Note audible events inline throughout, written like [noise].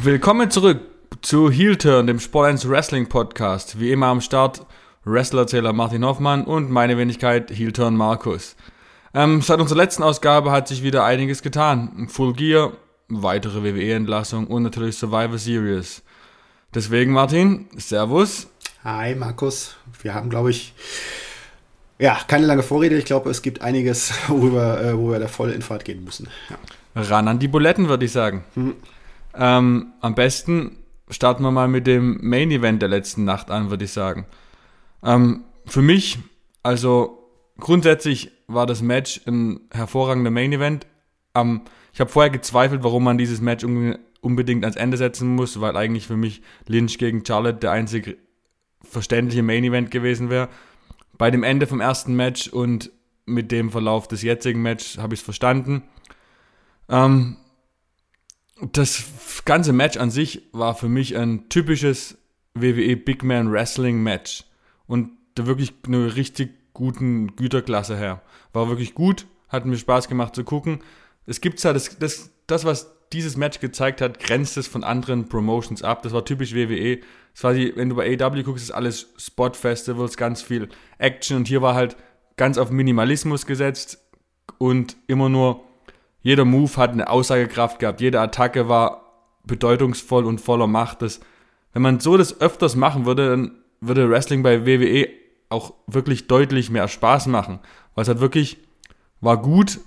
Willkommen zurück zu Heel Turn, dem Sport 1 Wrestling Podcast. Wie immer am Start Wrestlerzähler Martin Hoffmann und meine Wenigkeit Heel Turn Markus. Ähm, seit unserer letzten Ausgabe hat sich wieder einiges getan. Full Gear, weitere WWE-Entlassung und natürlich Survivor Series. Deswegen, Martin, Servus. Hi, Markus. Wir haben, glaube ich, ja, keine lange Vorrede. Ich glaube, es gibt einiges, [laughs] worüber, äh, wo wir da voll in Fahrt gehen müssen. Ja. Ran an die Buletten, würde ich sagen. Hm. Ähm, am besten starten wir mal mit dem Main Event der letzten Nacht an, würde ich sagen. Ähm, für mich, also grundsätzlich war das Match ein hervorragender Main Event. Ähm, ich habe vorher gezweifelt, warum man dieses Match unbedingt ans Ende setzen muss, weil eigentlich für mich Lynch gegen Charlotte der einzig verständliche Main Event gewesen wäre. Bei dem Ende vom ersten Match und mit dem Verlauf des jetzigen Matches habe ich es verstanden. Ähm, das ganze Match an sich war für mich ein typisches WWE Big Man Wrestling Match. Und da wirklich eine richtig guten Güterklasse her. War wirklich gut, hat mir Spaß gemacht zu gucken. Es gibt ja das, das, das, was dieses Match gezeigt hat, grenzt es von anderen Promotions ab. Das war typisch WWE. Es war die, wenn du bei AW guckst, ist alles Spot-Festivals, ganz viel Action und hier war halt ganz auf Minimalismus gesetzt und immer nur jeder Move hat eine Aussagekraft gehabt, jede Attacke war bedeutungsvoll und voller Macht. Das, wenn man so das öfters machen würde, dann würde Wrestling bei WWE auch wirklich deutlich mehr Spaß machen. Weil es halt wirklich war gut.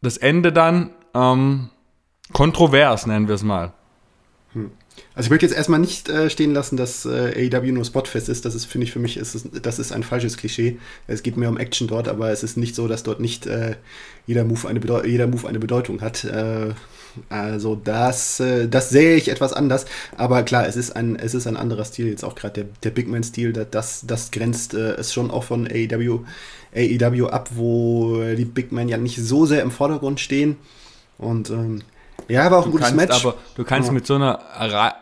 Das Ende dann ähm, kontrovers, nennen wir es mal. Hm. Also ich möchte jetzt erstmal nicht äh, stehen lassen, dass äh, AEW nur Spotfest ist. Das ist, finde ich, für mich ist es, das ist ein falsches Klischee. Es geht mehr um Action dort, aber es ist nicht so, dass dort nicht äh, jeder, Move eine jeder Move eine Bedeutung hat. Äh, also das, äh, das sehe ich etwas anders. Aber klar, es ist ein, es ist ein anderer Stil. Jetzt auch gerade der, der Big Man-Stil, das, das grenzt äh, es schon auch von AEW, AEW ab, wo die Big Men ja nicht so sehr im Vordergrund stehen. Und ähm, ja, aber auch ein du gutes kannst, Match. Aber du kannst ja. mit so einer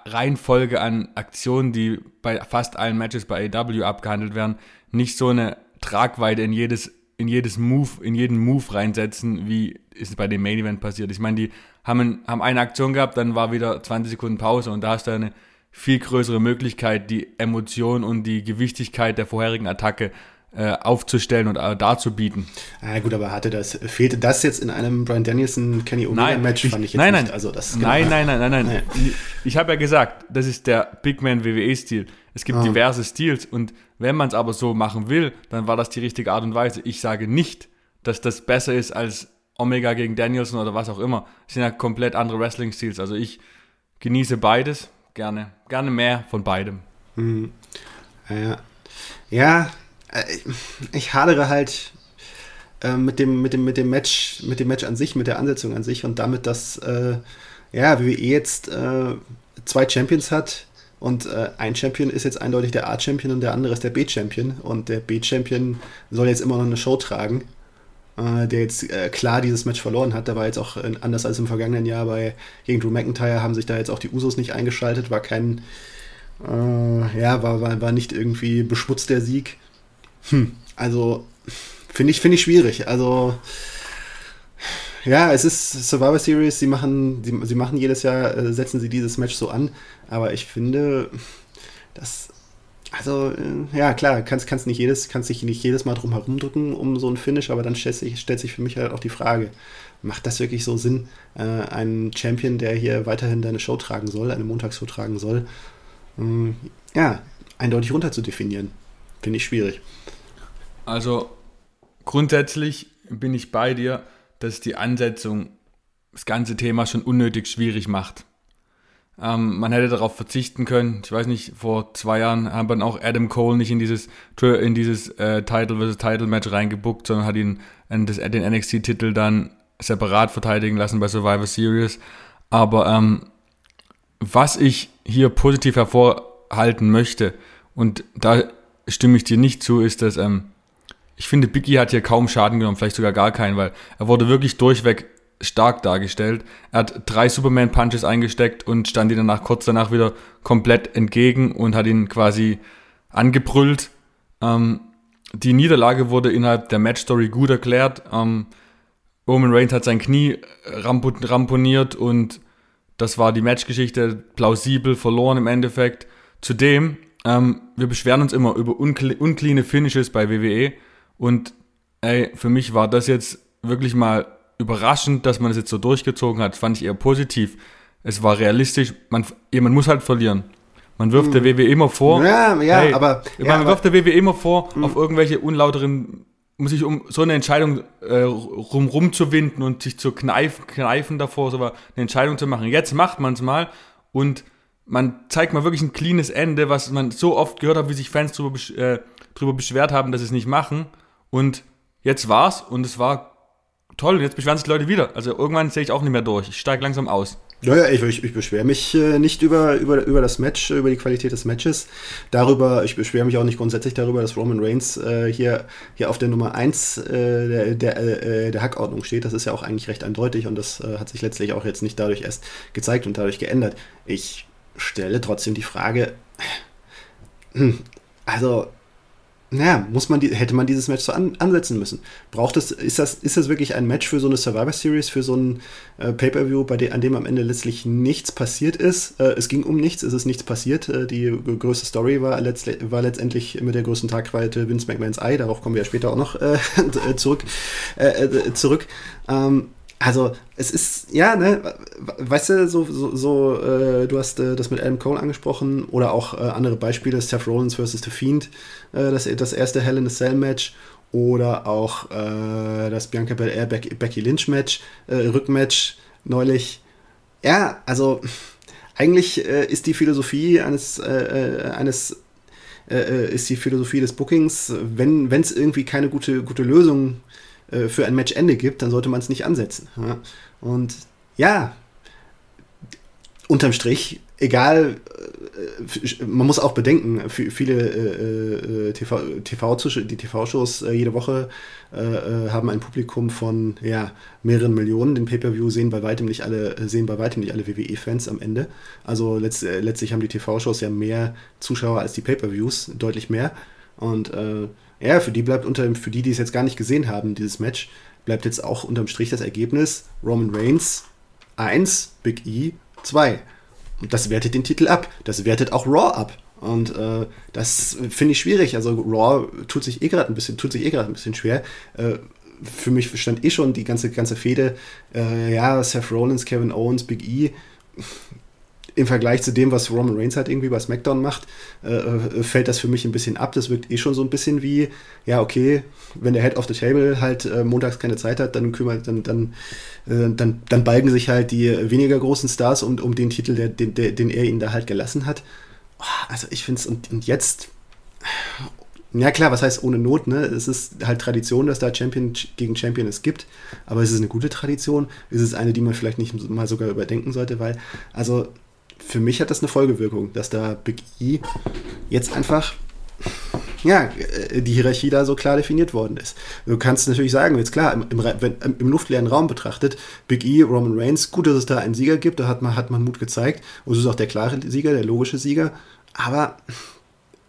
Reihenfolge an Aktionen, die bei fast allen Matches bei AW abgehandelt werden, nicht so eine Tragweite in jedes, in jedes Move, in jeden Move reinsetzen, wie ist bei dem Main Event passiert. Ich meine, die haben, haben eine Aktion gehabt, dann war wieder 20 Sekunden Pause und da hast du eine viel größere Möglichkeit, die Emotion und die Gewichtigkeit der vorherigen Attacke aufzustellen und äh, darzubieten. Ah, gut, aber hatte das, fehlte das jetzt in einem Brian Danielson Kenny Omega Match? Nein, fand ich jetzt nein, nicht. Also das nein, genau. nein, nein, nein, nein, nein. Ich, habe ja gesagt, das ist der Big Man WWE-Stil. Es gibt ah. diverse Stils und wenn man es aber so machen will, dann war das die richtige Art und Weise. Ich sage nicht, dass das besser ist als Omega gegen Danielson oder was auch immer. Es sind ja komplett andere Wrestling-Stils. Also ich genieße beides gerne. Gerne mehr von beidem. Mhm. Ja. Ja, äh, ich hadere halt äh, mit, dem, mit, dem, mit dem Match, mit dem Match an sich, mit der Ansetzung an sich und damit, dass äh, ja, WWE jetzt äh, zwei Champions hat und äh, ein Champion ist jetzt eindeutig der A-Champion und der andere ist der B-Champion und der B-Champion soll jetzt immer noch eine Show tragen äh, der jetzt klar dieses Match verloren hat. Da war jetzt auch anders als im vergangenen Jahr bei gegen Drew McIntyre haben sich da jetzt auch die Usos nicht eingeschaltet, war kein ja, war, war, war nicht irgendwie beschmutzt der Sieg. Hm, also finde ich, finde ich schwierig. Also ja, es ist Survivor Series, sie machen, sie, sie machen jedes Jahr, äh, setzen sie dieses Match so an, aber ich finde, das, also, äh, ja, klar, kannst, kannst nicht jedes, kannst dich nicht jedes Mal drum herum drücken um so ein Finish, aber dann stellt sich, stellt sich für mich halt auch die Frage, macht das wirklich so Sinn, äh, einen Champion, der hier weiterhin deine Show tragen soll, eine Montagsshow tragen soll, äh, ja, eindeutig runter zu definieren? Finde ich schwierig. Also grundsätzlich bin ich bei dir, dass die Ansetzung das ganze Thema schon unnötig schwierig macht. Ähm, man hätte darauf verzichten können. Ich weiß nicht, vor zwei Jahren haben wir auch Adam Cole nicht in dieses in dieses äh, Title vs. Title Match reingebuckt, sondern hat ihn das, den NXT-Titel dann separat verteidigen lassen bei Survivor Series. Aber ähm, was ich hier positiv hervorhalten möchte, und da stimme ich dir nicht zu, ist, dass ähm, ich finde, Biggie hat hier kaum Schaden genommen, vielleicht sogar gar keinen, weil er wurde wirklich durchweg stark dargestellt. Er hat drei Superman-Punches eingesteckt und stand ihm danach kurz danach wieder komplett entgegen und hat ihn quasi angebrüllt. Ähm, die Niederlage wurde innerhalb der Matchstory gut erklärt. Ähm, Roman Reigns hat sein Knie ramponiert und das war die Matchgeschichte, plausibel, verloren im Endeffekt. Zudem, ähm, wir beschweren uns immer über uncleane Finishes bei WWE und ey, für mich war das jetzt wirklich mal überraschend, dass man das jetzt so durchgezogen hat. Das fand ich eher positiv. Es war realistisch, man, man muss halt verlieren. Man wirft der WWE immer vor. Ja, ja, hey, aber. Man ja, wirft der WWE immer vor, mh. auf irgendwelche unlauteren, muss ich um so eine Entscheidung äh, rum, rumzuwinden und sich zu kneifen, kneifen davor, so eine Entscheidung zu machen. Jetzt macht man es mal und man zeigt mal wirklich ein cleanes Ende, was man so oft gehört hat, wie sich Fans drüber, äh, drüber beschwert haben, dass sie es nicht machen. Und jetzt war's und es war toll. Und jetzt beschweren sich Leute wieder. Also irgendwann sehe ich auch nicht mehr durch. Ich steige langsam aus. Naja, ich, ich, ich beschwere mich äh, nicht über, über, über das Match, über die Qualität des Matches. Darüber, ich beschwere mich auch nicht grundsätzlich darüber, dass Roman Reigns äh, hier, hier auf der Nummer 1 äh, der, der, äh, der Hackordnung steht. Das ist ja auch eigentlich recht eindeutig und das äh, hat sich letztlich auch jetzt nicht dadurch erst gezeigt und dadurch geändert. Ich stelle trotzdem die Frage, hm, also naja, muss man die, hätte man dieses Match so an, ansetzen müssen. Braucht es, ist das, ist das wirklich ein Match für so eine Survivor Series, für so ein äh, Pay-Per-View, bei dem, an dem am Ende letztlich nichts passiert ist? Äh, es ging um nichts, es ist nichts passiert. Äh, die größte Story war, letztlich, war letztendlich mit der größten Tagweite Vince McMahons Ei, darauf kommen wir ja später auch noch äh, [laughs] zurück. Äh, äh, zurück. Ähm, also es ist, ja, ne, weißt du, so, so, so äh, du hast äh, das mit Adam Cole angesprochen oder auch äh, andere Beispiele, Seth Rollins versus The Fiend, äh, das, das erste Hell in a Cell Match oder auch äh, das Bianca Belair Becky Lynch Match, äh, Rückmatch neulich. Ja, also eigentlich ist die Philosophie eines, eines ist die Philosophie des Bookings, wenn es irgendwie keine gute, gute Lösung äh, für ein Matchende gibt, dann sollte man es nicht ansetzen. Ja? Und ja, unterm Strich, egal, äh, man muss auch bedenken, viele äh, äh TV, TV die TV-Shows äh, jede Woche äh, haben ein Publikum von ja, mehreren Millionen. Den Pay-Per-View sehen bei weitem nicht alle, sehen bei weitem nicht alle WWE-Fans am Ende. Also letzt, letztlich haben die TV-Shows ja mehr Zuschauer als die Pay-Per-Views, deutlich mehr. Und ja, für die bleibt unter für die, die es jetzt gar nicht gesehen haben, dieses Match, bleibt jetzt auch unterm Strich das Ergebnis Roman Reigns 1, Big E 2. Und das wertet den Titel ab. Das wertet auch Raw ab. Und äh, das finde ich schwierig. Also Raw tut sich eh gerade ein bisschen, tut sich eh gerade ein bisschen schwer. Äh, für mich stand eh schon die ganze, ganze Fehde, äh, ja, Seth Rollins, Kevin Owens, Big E im Vergleich zu dem, was Roman Reigns halt irgendwie bei SmackDown macht, äh, äh, fällt das für mich ein bisschen ab. Das wirkt eh schon so ein bisschen wie, ja, okay, wenn der Head of the Table halt äh, montags keine Zeit hat, dann kümmert, dann, dann, äh, dann, dann balgen sich halt die weniger großen Stars um, um den Titel, der, den, der, den er ihnen da halt gelassen hat. Also ich finde es, und, und jetzt ja klar, was heißt ohne Not, ne? Es ist halt Tradition, dass da Champion gegen Champion es gibt, aber ist es eine gute Tradition? Ist es eine, die man vielleicht nicht mal sogar überdenken sollte, weil, also für mich hat das eine Folgewirkung, dass da Big E jetzt einfach ja, äh, die Hierarchie da so klar definiert worden ist. Du kannst natürlich sagen, jetzt klar, im, im, im, luftleeren Raum betrachtet, Big E, Roman Reigns, gut, dass es da einen Sieger gibt, da hat man, hat man Mut gezeigt. Und es ist auch der klare Sieger, der logische Sieger. Aber,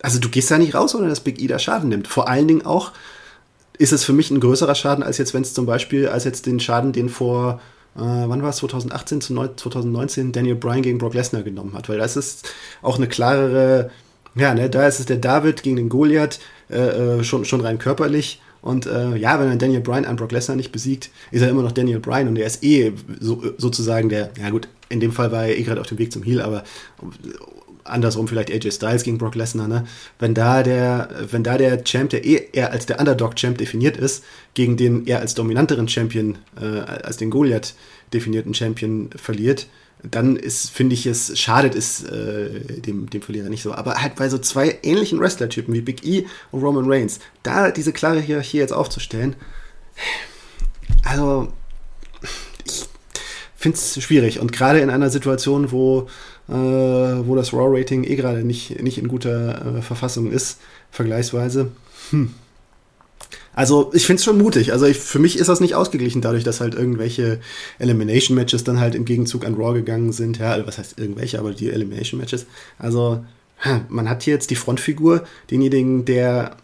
also du gehst da nicht raus, ohne dass Big E da Schaden nimmt. Vor allen Dingen auch ist es für mich ein größerer Schaden, als jetzt, wenn es zum Beispiel, als jetzt den Schaden, den vor äh, wann war es, 2018 zu 2019, Daniel Bryan gegen Brock Lesnar genommen hat, weil das ist auch eine klarere, ja, ne, da ist es der David gegen den Goliath, äh, äh, schon, schon rein körperlich. Und äh, ja, wenn er Daniel Bryan an Brock Lesnar nicht besiegt, ist er immer noch Daniel Bryan und er ist eh so, sozusagen der, ja gut, in dem Fall war er eh gerade auf dem Weg zum Heal, aber andersrum vielleicht AJ Styles gegen Brock Lesnar, ne? Wenn da der, wenn da der Champ, der eh eher als der Underdog-Champ definiert ist, gegen den eher als dominanteren Champion, äh, als den Goliath definierten Champion verliert, dann ist, finde ich es, schadet es äh, dem, dem Verlierer nicht so. Aber halt bei so zwei ähnlichen Wrestler-Typen wie Big E und Roman Reigns, da diese klare Hierarchie jetzt aufzustellen, also ich finde es schwierig. Und gerade in einer Situation, wo äh, wo das Raw-Rating eh gerade nicht, nicht in guter äh, Verfassung ist, vergleichsweise. Hm. Also ich finde es schon mutig. Also ich, für mich ist das nicht ausgeglichen dadurch, dass halt irgendwelche Elimination-Matches dann halt im Gegenzug an Raw gegangen sind. Ja, was heißt irgendwelche, aber die Elimination-Matches. Also man hat hier jetzt die Frontfigur, denjenigen, der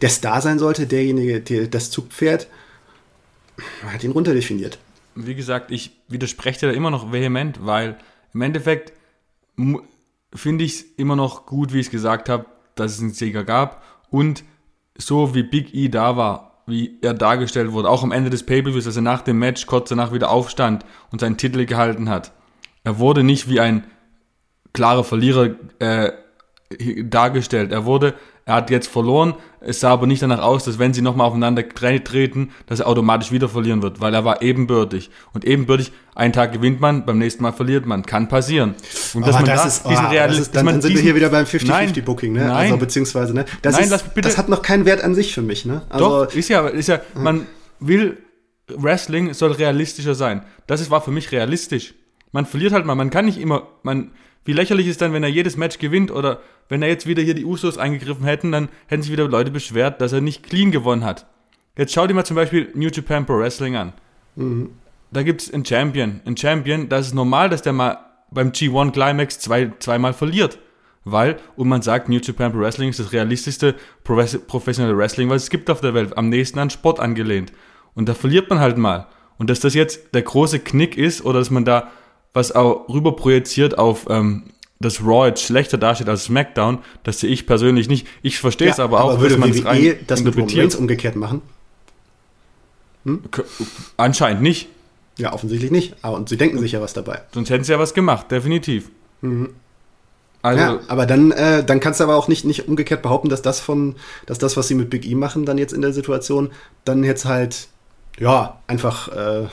der Star sein sollte, derjenige, der das Zugpferd, man hat ihn runterdefiniert. wie gesagt, ich widerspreche da immer noch vehement, weil im Endeffekt finde ich es immer noch gut, wie ich es gesagt habe, dass es einen Sieger gab und so wie Big E da war, wie er dargestellt wurde, auch am Ende des Pay-Per-Views, dass er nach dem Match kurz danach wieder aufstand und seinen Titel gehalten hat. Er wurde nicht wie ein klarer Verlierer äh, dargestellt. Er wurde, er hat jetzt verloren, es sah aber nicht danach aus, dass wenn sie nochmal aufeinander treten, dass er automatisch wieder verlieren wird, weil er war ebenbürtig. Und ebenbürtig, einen Tag gewinnt man, beim nächsten Mal verliert man. Kann passieren. Und dass man das da ist, diesen oh, das ist, dann, dann sind wir hier wieder beim 50-50-Booking, ne? Nein. Also beziehungsweise, ne? Das, nein, ist, das hat noch keinen Wert an sich für mich, ne? Also, Doch, ist ja, ist ja, man will, Wrestling soll realistischer sein. Das ist, war für mich realistisch. Man verliert halt mal, man kann nicht immer, man, wie lächerlich ist dann, wenn er jedes Match gewinnt oder wenn er jetzt wieder hier die Usos eingegriffen hätten, dann hätten sich wieder Leute beschwert, dass er nicht clean gewonnen hat. Jetzt schau dir mal zum Beispiel New Japan Pro Wrestling an. Mhm. Da gibt's einen Champion. Ein Champion, da ist es normal, dass der mal beim G1 Climax zwei, zweimal verliert. Weil, und man sagt, New Japan Pro Wrestling ist das realistischste professionelle Wrestling, was es gibt auf der Welt, am nächsten an Sport angelehnt. Und da verliert man halt mal. Und dass das jetzt der große Knick ist oder dass man da was auch rüber projiziert auf ähm, dass Raw jetzt schlechter dasteht als SmackDown, das sehe ich persönlich nicht. Ich verstehe es ja, aber auch, aber würde dass man es rein das mit Roman umgekehrt machen? Hm? Anscheinend nicht. Ja, offensichtlich nicht. Aber und sie denken sich ja was dabei. Sonst hätten sie ja was gemacht, definitiv. Mhm. Also, ja, aber dann, äh, dann kannst du aber auch nicht, nicht umgekehrt behaupten, dass das von, dass das, was sie mit Big E machen, dann jetzt in der Situation, dann jetzt halt, ja, einfach äh,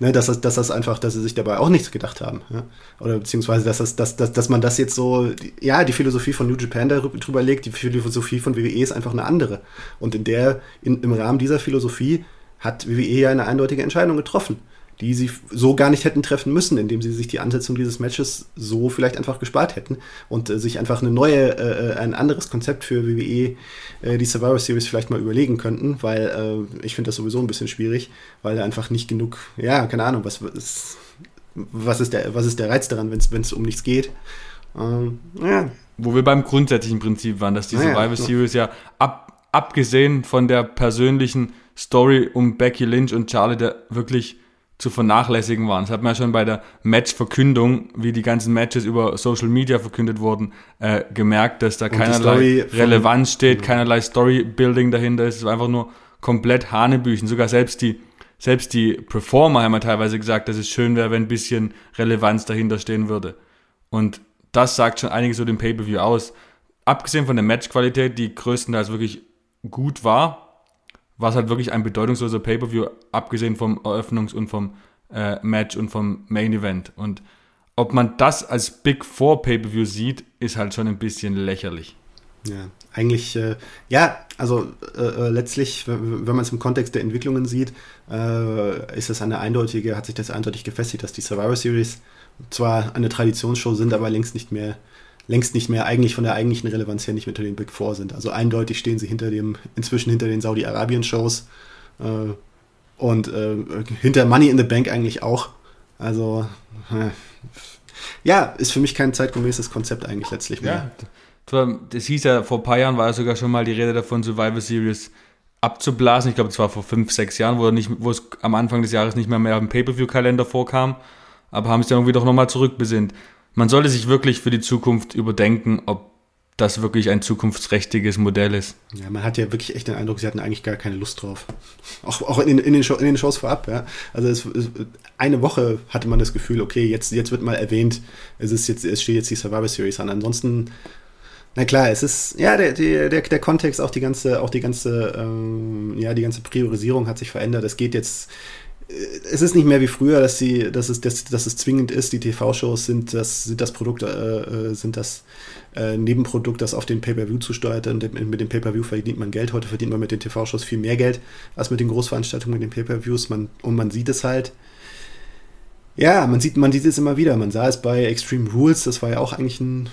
ne, dass, das, dass das einfach, dass sie sich dabei auch nichts gedacht haben. Ja? Oder beziehungsweise, dass, das, dass, dass, dass man das jetzt so, ja, die Philosophie von New Japan darüber legt, die Philosophie von WWE ist einfach eine andere. Und in der, in, im Rahmen dieser Philosophie hat WWE ja eine eindeutige Entscheidung getroffen die sie so gar nicht hätten treffen müssen, indem sie sich die Ansetzung dieses Matches so vielleicht einfach gespart hätten und äh, sich einfach eine neue, äh, äh ein anderes Konzept für WWE, äh, die Survivor Series vielleicht mal überlegen könnten, weil äh, ich finde das sowieso ein bisschen schwierig, weil da einfach nicht genug, ja, keine Ahnung, was, was, was, ist, der, was ist der Reiz daran, wenn es um nichts geht. Ähm, ja. Wo wir beim grundsätzlichen Prinzip waren, dass die Survivor ja, Series ja ab, abgesehen von der persönlichen Story um Becky Lynch und Charlie, der wirklich zu vernachlässigen waren. Das hat man ja schon bei der Matchverkündung, wie die ganzen Matches über Social Media verkündet wurden, äh, gemerkt, dass da Und keinerlei Relevanz steht, keinerlei Storybuilding dahinter ist. Es war einfach nur komplett Hanebüchen. Sogar selbst die, selbst die Performer haben ja teilweise gesagt, dass es schön wäre, wenn ein bisschen Relevanz dahinter stehen würde. Und das sagt schon einiges über den Pay-Per-View aus. Abgesehen von der Matchqualität, die größtenteils wirklich gut war, war es halt wirklich ein bedeutungsloser Pay-Per-View, abgesehen vom Eröffnungs- und vom äh, Match und vom Main Event. Und ob man das als Big Four Pay-Per-View sieht, ist halt schon ein bisschen lächerlich. Ja, eigentlich, äh, ja, also äh, äh letztlich, wenn man es im Kontext der Entwicklungen sieht, äh, ist es eine eindeutige, hat sich das eindeutig gefestigt, dass die Survivor Series zwar eine Traditionsshow sind, aber längst nicht mehr längst nicht mehr eigentlich von der eigentlichen Relevanz her nicht mehr unter den Big Four sind. Also eindeutig stehen sie hinter dem, inzwischen hinter den Saudi-Arabien-Shows äh, und äh, hinter Money in the Bank eigentlich auch. Also äh, ja, ist für mich kein zeitgemäßes Konzept eigentlich letztlich mehr. Ja, das hieß ja, vor ein paar Jahren war ja sogar schon mal die Rede davon, Survivor Series abzublasen. Ich glaube, es war vor fünf, sechs Jahren, wo, nicht, wo es am Anfang des Jahres nicht mehr mehr im Pay-Per-View-Kalender vorkam. Aber haben sich dann irgendwie doch nochmal zurückbesinnt man sollte sich wirklich für die Zukunft überdenken, ob das wirklich ein zukunftsträchtiges Modell ist. Ja, man hat ja wirklich echt den Eindruck, sie hatten eigentlich gar keine Lust drauf. [laughs] Auch, auch in, in, den, Show, in den Shows vorab, ja. Also es, es, eine Woche hatte man das Gefühl, okay, jetzt, jetzt wird mal erwähnt, es ist jetzt, es steht jetzt die Survivor Series an. Ansonsten, na klar, es ist, ja, der, der, der, der Kontext, auch die ganze, auch die ganze, ähm, ja, die ganze Priorisierung hat sich verändert. Es geht jetzt es ist nicht mehr wie früher, dass, sie, dass, es, dass, dass es zwingend ist, die TV-Shows sind das, sind das Produkt, äh, äh, sind das äh, Nebenprodukt, das auf den Pay-Per-View zusteuert. Und mit dem Pay-Per-View verdient man Geld. Heute verdient man mit den TV-Shows viel mehr Geld als mit den Großveranstaltungen, mit den Pay-Per-Views. Man, und man sieht es halt. Ja, man sieht, man sieht es immer wieder. Man sah es bei Extreme Rules, das war ja auch eigentlich ein.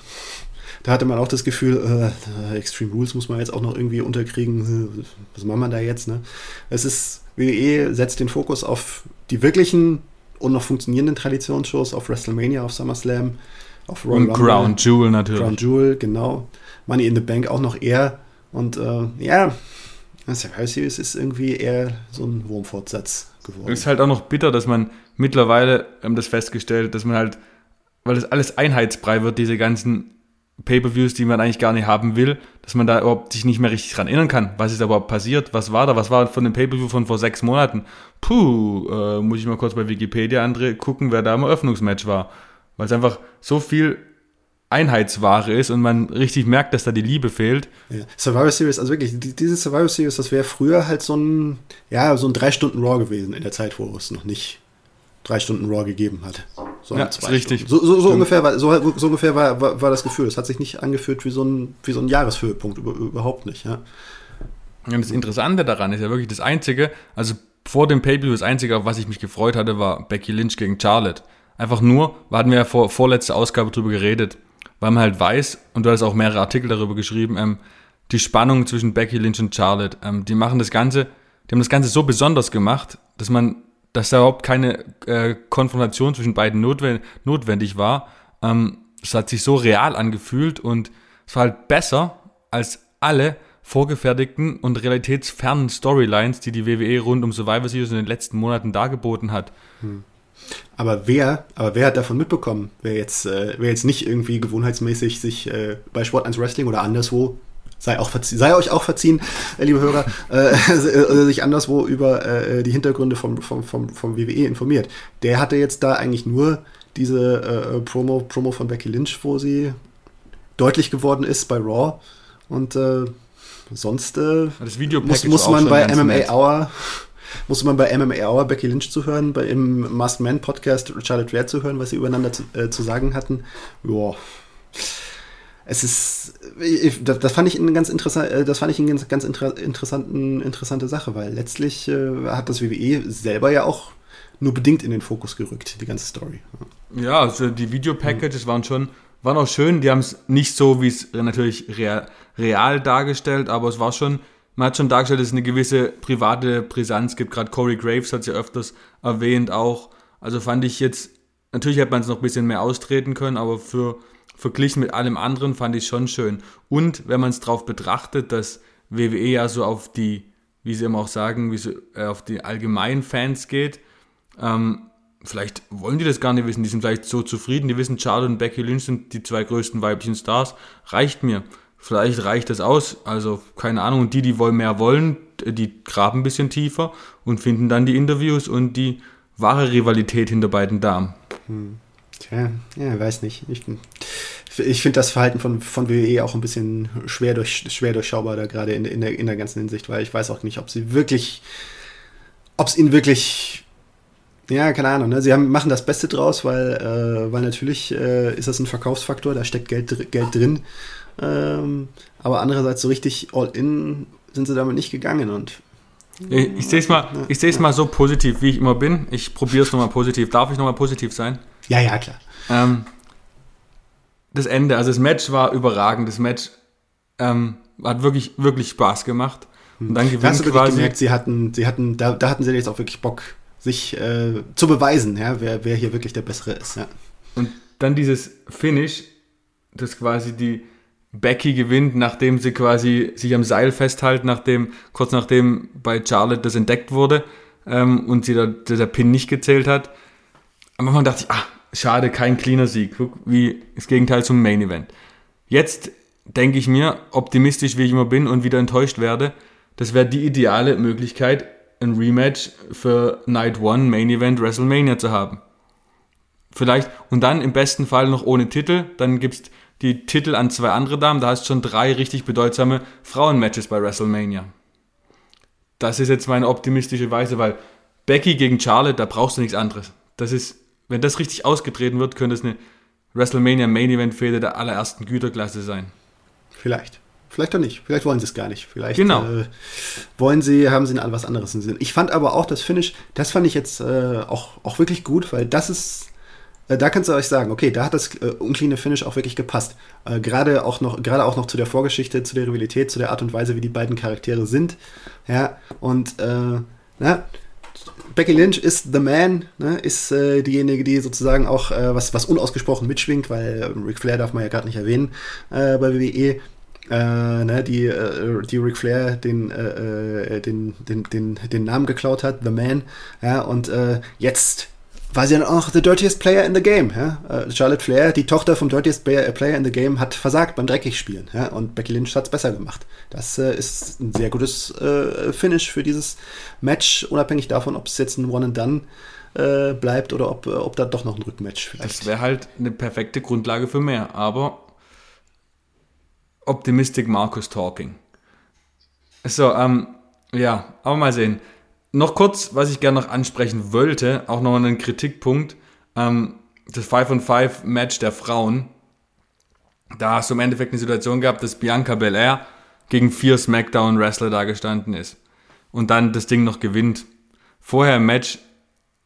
Da hatte man auch das Gefühl, äh, Extreme Rules muss man jetzt auch noch irgendwie unterkriegen. Was macht man da jetzt? Ne? Es ist WWE setzt den Fokus auf die wirklichen und noch funktionierenden Traditionsshows, auf WrestleMania, auf SummerSlam, auf Royal Und Rumble, Crown Jewel natürlich. Crown Jewel, genau. Money in the Bank auch noch eher. Und äh, ja, Survivor Series ist irgendwie eher so ein Wurmfortsatz geworden. Ist halt auch noch bitter, dass man mittlerweile, haben das festgestellt, dass man halt, weil das alles Einheitsbrei wird, diese ganzen Pay-Per-Views, die man eigentlich gar nicht haben will, dass man da überhaupt sich nicht mehr richtig dran erinnern kann. Was ist da überhaupt passiert? Was war da? Was war von dem Pay-Per-View von vor sechs Monaten? Puh, äh, muss ich mal kurz bei Wikipedia André gucken, wer da im Eröffnungsmatch war. Weil es einfach so viel Einheitsware ist und man richtig merkt, dass da die Liebe fehlt. Ja. Survivor Series, also wirklich, diese Survivor Series, das wäre früher halt so ein, ja, so ein drei Stunden Raw gewesen in der Zeit, wo es noch nicht drei Stunden Raw gegeben hat. So ja, ist richtig. So, so, so ungefähr, war, so, so ungefähr war, war, war, das Gefühl. Es hat sich nicht angefühlt wie so ein, wie so ein Jahreshöhepunkt, über, überhaupt nicht. Ja. Und das Interessante daran ist ja wirklich das Einzige, also vor dem Pay-Per-View, das Einzige, auf was ich mich gefreut hatte, war Becky Lynch gegen Charlotte. Einfach nur, wir hatten ja vor vorletzte Ausgabe drüber geredet, weil man halt weiß, und du hast auch mehrere Artikel darüber geschrieben, ähm, die Spannung zwischen Becky Lynch und Charlotte, ähm, die machen das Ganze, die haben das Ganze so besonders gemacht, dass man dass da überhaupt keine äh, Konfrontation zwischen beiden notwendig, notwendig war. Ähm, es hat sich so real angefühlt und es war halt besser als alle vorgefertigten und realitätsfernen Storylines, die die WWE rund um Survivor Series in den letzten Monaten dargeboten hat. Hm. Aber wer, aber wer hat davon mitbekommen? Wer jetzt, äh, wer jetzt nicht irgendwie gewohnheitsmäßig sich äh, bei Sport 1 Wrestling oder anderswo sei, auch sei euch auch verziehen, äh, liebe Hörer, äh, [laughs] äh, sich anderswo über äh, die Hintergründe vom, vom, vom, vom WWE informiert. Der hatte jetzt da eigentlich nur diese äh, Promo, Promo von Becky Lynch, wo sie deutlich geworden ist bei Raw. Und äh, sonst das Video muss, muss man bei MMA nett. Hour muss man bei MMA Hour Becky Lynch zuhören, bei im Masked Man Podcast Charlotte Ware zuhören, was sie übereinander zu, zu sagen hatten. Joa es ist, das, fand ich eine ganz interessant, äh, das fand ich eine ganz, ganz interessanten, interessante Sache, weil letztlich äh, hat das WWE selber ja auch nur bedingt in den Fokus gerückt, die ganze Story. Ja, also die Videopackages waren schon, waren auch schön, die haben es nicht so, wie es natürlich real, real dargestellt, aber es war schon, man hat schon dargestellt, dass es eine gewisse private Brisanz gibt, gerade Corey Graves hat es ja öfters erwähnt auch, also fand ich jetzt, natürlich hätte man es noch ein bisschen mehr austreten können, aber für verglichen mit allem anderen fand ich schon schön. Und wenn man es darauf betrachtet, dass WWE ja so auf die, wie sie immer auch sagen, wie so, äh, auf die allgemeinen Fans geht, ähm, vielleicht wollen die das gar nicht wissen, die sind vielleicht so zufrieden, die wissen, Charlotte und Becky Lynch sind die zwei größten weiblichen Stars, reicht mir. Vielleicht reicht das aus, also keine Ahnung. Und die, die wollen mehr wollen, die graben ein bisschen tiefer und finden dann die Interviews und die wahre Rivalität hinter beiden Damen. Hm. Tja, ja, weiß nicht. Ich, ich finde das Verhalten von, von WWE auch ein bisschen schwer, durch, schwer durchschaubar da gerade in, in, der, in der ganzen Hinsicht, weil ich weiß auch nicht, ob sie wirklich, ob es ihnen wirklich, ja, keine Ahnung, ne? sie haben, machen das Beste draus, weil, äh, weil natürlich äh, ist das ein Verkaufsfaktor, da steckt Geld, Geld drin. Ähm, aber andererseits so richtig all in sind sie damit nicht gegangen und ich, ich sehe es mal, ich mal so positiv, wie ich immer bin. Ich probiere es nochmal positiv. Darf ich nochmal positiv sein? Ja, ja, klar. Ähm, das Ende, also das Match war überragend. Das Match ähm, hat wirklich, wirklich Spaß gemacht. Und dann gewinnt Hast du quasi. gemerkt, sie hatten, sie hatten, da, da hatten sie jetzt auch wirklich Bock, sich äh, zu beweisen, ja, wer, wer hier wirklich der Bessere ist. Ja. Und dann dieses Finish, das quasi die Becky gewinnt, nachdem sie quasi sich am Seil festhalten, nachdem, kurz nachdem bei Charlotte das entdeckt wurde ähm, und sie da, der Pin nicht gezählt hat. Am Anfang dachte ich, ah, schade, kein cleaner Sieg, wie das Gegenteil zum Main Event. Jetzt denke ich mir, optimistisch wie ich immer bin und wieder enttäuscht werde, das wäre die ideale Möglichkeit, ein Rematch für Night One Main Event WrestleMania zu haben. Vielleicht, und dann im besten Fall noch ohne Titel, dann gibt's die Titel an zwei andere Damen, da hast du schon drei richtig bedeutsame Frauenmatches bei WrestleMania. Das ist jetzt meine optimistische Weise, weil Becky gegen Charlotte, da brauchst du nichts anderes. Das ist wenn das richtig ausgetreten wird, könnte es eine WrestleMania Main Event Fehde der allerersten Güterklasse sein. Vielleicht. Vielleicht auch nicht. Vielleicht wollen sie es gar nicht. Vielleicht genau. äh, wollen sie, haben sie an was anderes im Sinn. Ich fand aber auch das Finish, das fand ich jetzt äh, auch, auch wirklich gut, weil das ist, äh, da kannst du euch sagen, okay, da hat das äh, uncleane Finish auch wirklich gepasst. Äh, gerade auch noch, gerade auch noch zu der Vorgeschichte, zu der Rivalität, zu der Art und Weise, wie die beiden Charaktere sind. Ja, und äh, na, Becky Lynch ist the man, ne, ist äh, diejenige, die sozusagen auch äh, was, was unausgesprochen mitschwingt, weil äh, Ric Flair darf man ja gerade nicht erwähnen äh, bei WWE. äh, ne, die, äh, die Ric Flair den, äh, äh, den, den, den, den Namen geklaut hat, The Man. Ja, und äh, jetzt war sie dann auch the dirtiest player in the game. Ja? Äh, Charlotte Flair, die Tochter vom dirtiest player in the game, hat versagt beim Dreckigspielen. Ja? Und Becky Lynch hat es besser gemacht. Das äh, ist ein sehr gutes äh, Finish für dieses Match, unabhängig davon, ob es jetzt ein One and Done äh, bleibt oder ob, ob da doch noch ein Rückmatch vielleicht. Das wäre halt eine perfekte Grundlage für mehr. Aber Optimistic Marcus Talking. So, ähm, ja, aber mal sehen. Noch kurz, was ich gerne noch ansprechen wollte, auch noch einen Kritikpunkt. Ähm, das 5 on 5 Match der Frauen. Da hast du im Endeffekt eine Situation gehabt, dass Bianca Belair gegen vier SmackDown-Wrestler da gestanden ist. Und dann das Ding noch gewinnt. Vorher im Match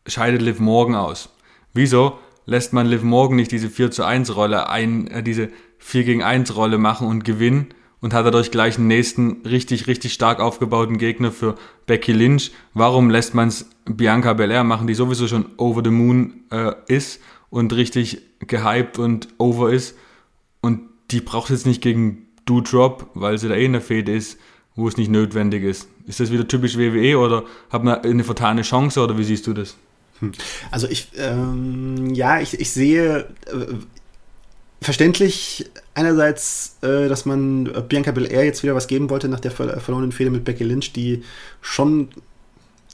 scheidet Liv Morgan aus. Wieso lässt man Liv Morgan nicht diese 4 zu 1 Rolle ein, äh, diese 4 gegen 1 Rolle machen und gewinnen und hat dadurch gleich einen nächsten richtig, richtig stark aufgebauten Gegner für Becky Lynch. Warum lässt man es Bianca Belair machen, die sowieso schon over the moon äh, ist und richtig gehypt und over ist und die braucht jetzt nicht gegen Do-Drop, weil sie da eh in der Fehde ist, wo es nicht notwendig ist. Ist das wieder typisch WWE oder hat man eine vertane Chance oder wie siehst du das? Hm. Also ich, ähm, ja, ich, ich sehe, äh, verständlich einerseits, äh, dass man Bianca Belair jetzt wieder was geben wollte nach der ver verlorenen Fehde mit Becky Lynch, die schon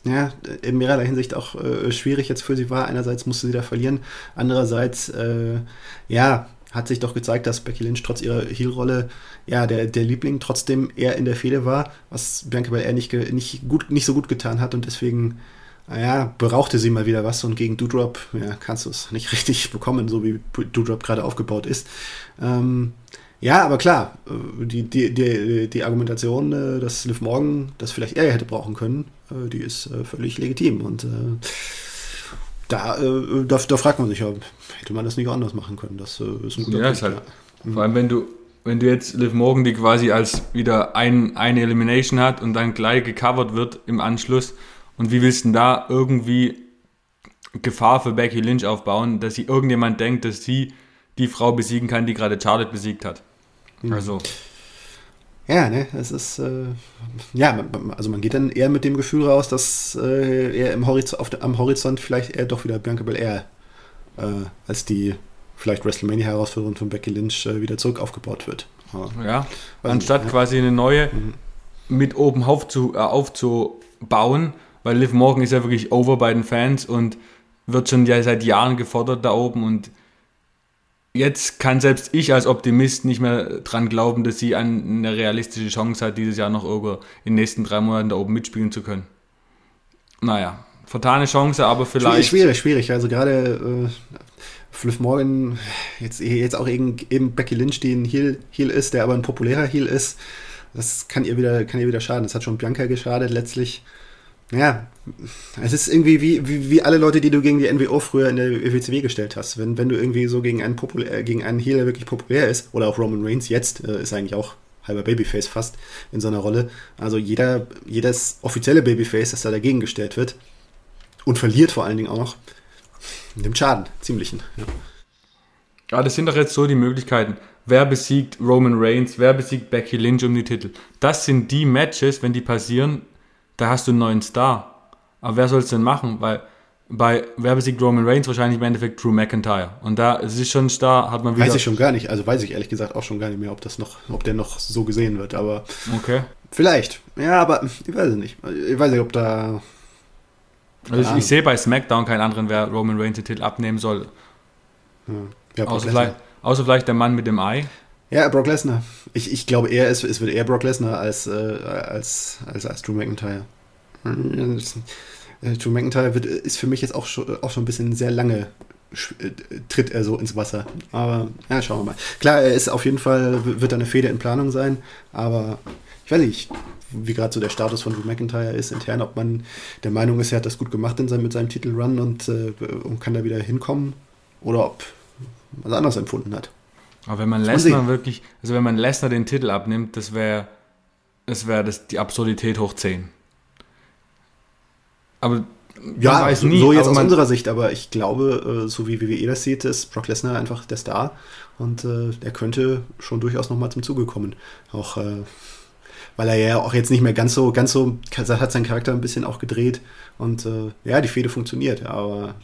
ja, in mehrerer Hinsicht auch äh, schwierig jetzt für sie war. Einerseits musste sie da verlieren, andererseits, äh, ja, hat sich doch gezeigt, dass Becky Lynch trotz ihrer Heel-Rolle ja der, der Liebling trotzdem eher in der Fehde war, was Bianca Belair nicht, nicht, gut, nicht so gut getan hat und deswegen naja, brauchte sie mal wieder was und gegen Doodrop ja, kannst du es nicht richtig bekommen, so wie Doodrop gerade aufgebaut ist. Ähm, ja, aber klar, äh, die, die, die, die Argumentation, äh, dass Liv Morgan das vielleicht eher hätte brauchen können, äh, die ist völlig legitim. Und da, da, da fragt man sich ja, hätte man das nicht anders machen können? Das ist ein guter ja, Punkt. Halt, ja. Vor allem, wenn du, wenn du jetzt Liv Morgan, die quasi als wieder ein, eine Elimination hat und dann gleich gecovert wird im Anschluss, und wie willst du denn da irgendwie Gefahr für Becky Lynch aufbauen, dass sie irgendjemand denkt, dass sie die Frau besiegen kann, die gerade Charlotte besiegt hat? Mhm. Also. Ja, ne, es ist, äh, ja, also man geht dann eher mit dem Gefühl raus, dass äh, er im Horizont, auf am Horizont vielleicht eher doch wieder Bianca Belair äh, als die vielleicht WrestleMania-Herausforderung von Becky Lynch äh, wieder zurück aufgebaut wird. Aber, ja, anstatt ja. quasi eine neue mhm. mit oben aufzu, äh, aufzubauen, weil Liv Morgan ist ja wirklich over bei den Fans und wird schon ja seit Jahren gefordert da oben und jetzt kann selbst ich als Optimist nicht mehr dran glauben, dass sie eine realistische Chance hat, dieses Jahr noch irgendwo in den nächsten drei Monaten da oben mitspielen zu können. Naja, vertane Chance, aber vielleicht. Schwierig, schwierig. Also gerade äh, Liv Morgan, jetzt, jetzt auch eben, eben Becky Lynch, die ein Heel, Heel ist, der aber ein populärer Heel ist, das kann ihr wieder, kann ihr wieder schaden. Das hat schon Bianca geschadet letztlich. Ja, es ist irgendwie wie, wie, wie alle Leute, die du gegen die NWO früher in der WCW gestellt hast. Wenn, wenn du irgendwie so gegen einen, populär, gegen einen Heel, der wirklich populär ist, oder auch Roman Reigns jetzt, äh, ist eigentlich auch halber Babyface fast in so einer Rolle. Also jeder, jedes offizielle Babyface, das da dagegen gestellt wird und verliert vor allen Dingen auch noch, nimmt Schaden, ziemlichen. Ja. ja, das sind doch jetzt so die Möglichkeiten. Wer besiegt Roman Reigns? Wer besiegt Becky Lynch um die Titel? Das sind die Matches, wenn die passieren, da hast du einen neuen Star. Aber wer soll es denn machen? Weil bei wer besiegt Roman Reigns wahrscheinlich im Endeffekt Drew McIntyre. Und da es ist schon ein Star, hat man wieder. Weiß ich schon gar nicht. Also weiß ich ehrlich gesagt auch schon gar nicht mehr, ob das noch, ob der noch so gesehen wird. Aber okay. Vielleicht. Ja, aber ich weiß es nicht. Ich weiß nicht, ob da. Also ich, ich, sehe bei SmackDown keinen anderen, wer Roman Reigns den Titel abnehmen soll. Ja, außer, vielleicht, außer vielleicht der Mann mit dem Ei. Ja, Brock Lesnar. Ich, ich glaube eher, es, es wird eher Brock Lesnar als, äh, als, als, als Drew McIntyre. Äh, Drew McIntyre wird, ist für mich jetzt auch schon, auch schon ein bisschen sehr lange äh, tritt er so ins Wasser. Aber ja, schauen wir mal. Klar, er ist auf jeden Fall, wird eine Feder in Planung sein, aber ich weiß nicht, wie gerade so der Status von Drew McIntyre ist intern, ob man der Meinung ist, er hat das gut gemacht in seinem, mit seinem Titelrun und, äh, und kann da wieder hinkommen oder ob man es anders empfunden hat. Aber wenn man Lesnar wirklich, also wenn man Lesnar den Titel abnimmt, das wäre das wäre das die Absurdität hoch 10. Aber ja, nie, so jetzt aus unserer Sicht, aber ich glaube, äh, so wie WWE das sieht, ist Brock Lesnar einfach der Star und äh, der könnte schon durchaus nochmal zum Zuge kommen. Auch äh, weil er ja auch jetzt nicht mehr ganz so, ganz so, hat seinen Charakter ein bisschen auch gedreht und äh, ja, die Fehde funktioniert, aber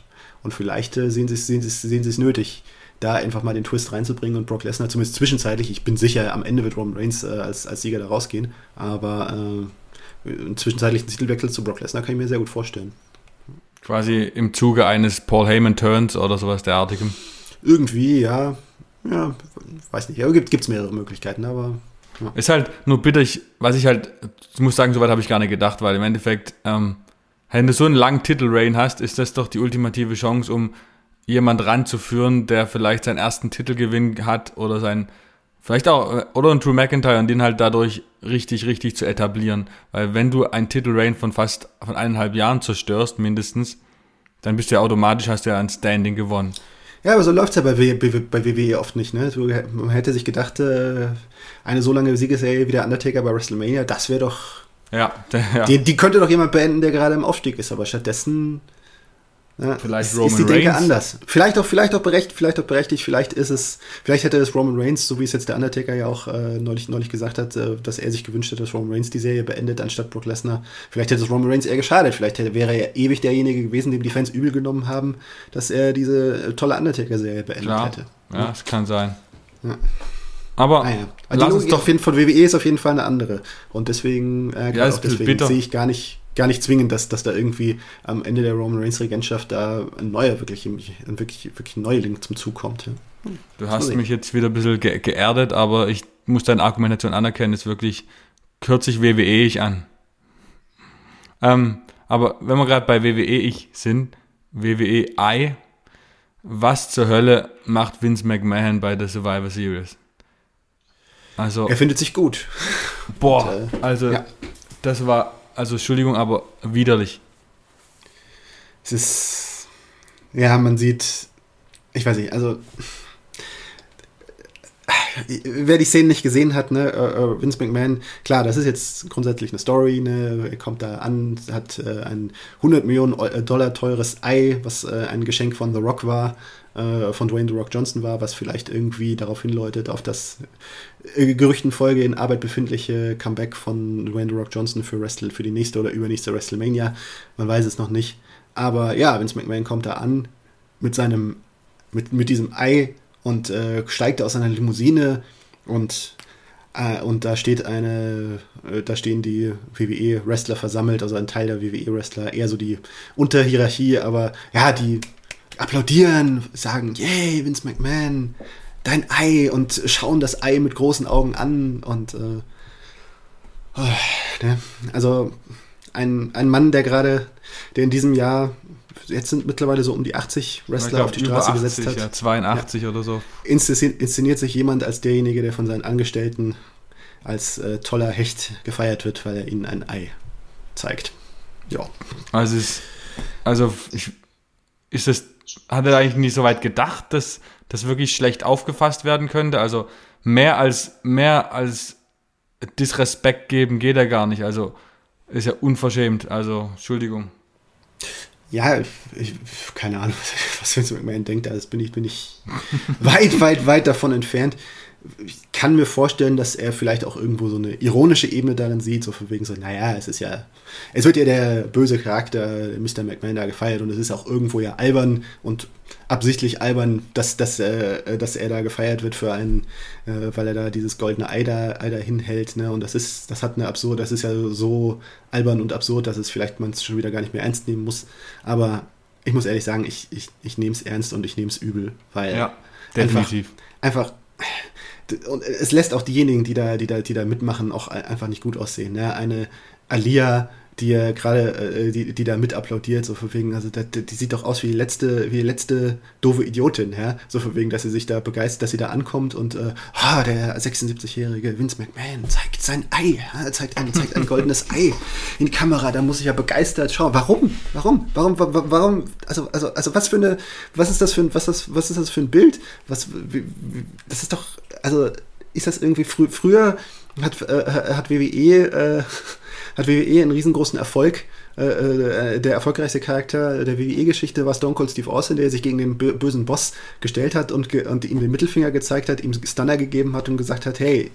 und vielleicht äh, sehen sie es sehen sehen nötig, da einfach mal den Twist reinzubringen und Brock Lesnar zumindest zwischenzeitlich, ich bin sicher, am Ende wird Roman Reigns äh, als, als Sieger da rausgehen, aber äh, einen zwischenzeitlichen Titelwechsel zu Brock Lesnar kann ich mir sehr gut vorstellen. Quasi im Zuge eines Paul Heyman Turns oder sowas derartigem. Irgendwie, ja. Ja, weiß nicht. Aber gibt es mehrere Möglichkeiten, aber. Ja. Ist halt nur bitter, ich, was ich halt, ich muss sagen, soweit habe ich gar nicht gedacht, weil im Endeffekt, ähm, wenn du so einen langen Titel-Reign hast, ist das doch die ultimative Chance, um jemand ranzuführen, der vielleicht seinen ersten Titelgewinn hat oder sein, vielleicht auch, äh, oder ein Drew McIntyre und den halt dadurch richtig, richtig zu etablieren. Weil wenn du einen Titelreign von fast, von eineinhalb Jahren zerstörst, mindestens, dann bist du ja automatisch, hast du ja ein Standing gewonnen. Ja, aber so läuft es ja bei, bei WWE oft nicht. Ne? Man hätte sich gedacht, äh, eine so lange Siegesserie wie der Undertaker bei WrestleMania, das wäre doch. Ja, der, [laughs] ja. Die, die, könnte doch jemand beenden, der gerade im Aufstieg ist, aber stattdessen ja, vielleicht ist, Roman ist die Denke Reigns. anders. Vielleicht auch, vielleicht auch berechtigt, vielleicht auch berechtigt, vielleicht ist es, vielleicht hätte es Roman Reigns, so wie es jetzt der Undertaker ja auch äh, neulich, neulich gesagt hat, äh, dass er sich gewünscht hat, dass Roman Reigns die Serie beendet, anstatt Brock Lesnar. Vielleicht hätte es Roman Reigns eher geschadet. Vielleicht hätte, wäre er ewig derjenige gewesen, dem die Fans übel genommen haben, dass er diese äh, tolle Undertaker-Serie beendet Klar. hätte. Ja, es kann sein. Ja. Aber ah, ja. Also die Logik doch von WWE ist auf jeden Fall eine andere. Und deswegen, äh, ja, deswegen sehe ich gar nicht, gar nicht zwingend, dass, dass da irgendwie am Ende der Roman Reigns Regentschaft da ein neuer, wirklich, ein wirklich, wirklich Neuling zum Zug kommt. Ja. Du hast mich jetzt wieder ein bisschen ge geerdet, aber ich muss deine Argumentation anerkennen, ist wirklich kürzlich WWE ich an. Ähm, aber wenn wir gerade bei WWE ich sind, WWE I, was zur Hölle macht Vince McMahon bei der Survivor Series? Also, er findet sich gut. Boah, Und, äh, also ja. das war also Entschuldigung, aber widerlich. Es ist, ja, man sieht, ich weiß nicht, also wer die Szene nicht gesehen hat, ne, äh, äh, Vince McMahon, klar, das ist jetzt grundsätzlich eine Story, ne, er kommt da an, hat äh, ein 100 Millionen Dollar teures Ei, was äh, ein Geschenk von The Rock war, äh, von Dwayne The Rock Johnson war, was vielleicht irgendwie darauf hinläutet, auf das äh, Gerüchtenfolge in Arbeit befindliche Comeback von Dwayne The Rock Johnson für, Wrestle, für die nächste oder übernächste WrestleMania. Man weiß es noch nicht. Aber ja, Vince McMahon kommt da an mit seinem, mit, mit diesem Ei und äh, steigt aus seiner Limousine und äh, und da steht eine, äh, da stehen die WWE-Wrestler versammelt, also ein Teil der WWE-Wrestler, eher so die Unterhierarchie, aber ja, die applaudieren, sagen, yay, Vince McMahon, dein Ei und schauen das Ei mit großen Augen an und äh, oh, ne? also ein, ein Mann, der gerade, der in diesem Jahr, jetzt sind mittlerweile so um die 80 Wrestler auf die Straße 80, gesetzt hat. Ja, 82 ja. oder so. Inszeniert, inszeniert sich jemand als derjenige, der von seinen Angestellten als äh, toller Hecht gefeiert wird, weil er ihnen ein Ei zeigt. Ja. Also, ist, also ich, ist das hat er eigentlich nicht so weit gedacht, dass das wirklich schlecht aufgefasst werden könnte. Also mehr als, mehr als Disrespekt geben geht er gar nicht. Also ist ja unverschämt. Also Entschuldigung. Ja, ich, keine Ahnung, [laughs] was Vince McMahon denkt, das bin ich, bin ich [laughs] weit, weit, weit davon entfernt ich kann mir vorstellen, dass er vielleicht auch irgendwo so eine ironische Ebene darin sieht, so von wegen so, naja, es ist ja, es wird ja der böse Charakter Mr. McMahon da gefeiert und es ist auch irgendwo ja albern und absichtlich albern, dass, dass, äh, dass er da gefeiert wird für einen, äh, weil er da dieses goldene Ei da, Ei da hinhält, ne? Und das ist, das hat eine absurd, das ist ja so albern und absurd, dass es vielleicht man es schon wieder gar nicht mehr ernst nehmen muss. Aber ich muss ehrlich sagen, ich, ich, ich nehme es ernst und ich nehme es übel, weil ja, definitiv. einfach, einfach und es lässt auch diejenigen, die da, die da, die da mitmachen, auch einfach nicht gut aussehen. Ne? Eine Alia, die ja gerade, äh, die, die da mit applaudiert, so von wegen, also die, die, sieht doch aus wie die letzte, wie die letzte doofe Idiotin, ja, so von wegen, dass sie sich da begeistert, dass sie da ankommt und, äh, ah, der 76-jährige Vince McMahon zeigt sein Ei, ja, zeigt ein, zeigt ein goldenes Ei in die Kamera, da muss ich ja begeistert schauen. Warum? Warum? Warum? Warum? Also, also, also, was für eine, was ist das für ein, was ist, was ist das für ein Bild? Was, wie, das ist doch, also, ist das irgendwie frü früher hat, äh, hat WWE, äh, hat WWE einen riesengroßen Erfolg. Äh, äh, der erfolgreichste Charakter der WWE-Geschichte war Stone Cold Steve Austin, der sich gegen den bösen Boss gestellt hat und, ge und ihm den Mittelfinger gezeigt hat, ihm Stunner gegeben hat und gesagt hat, hey,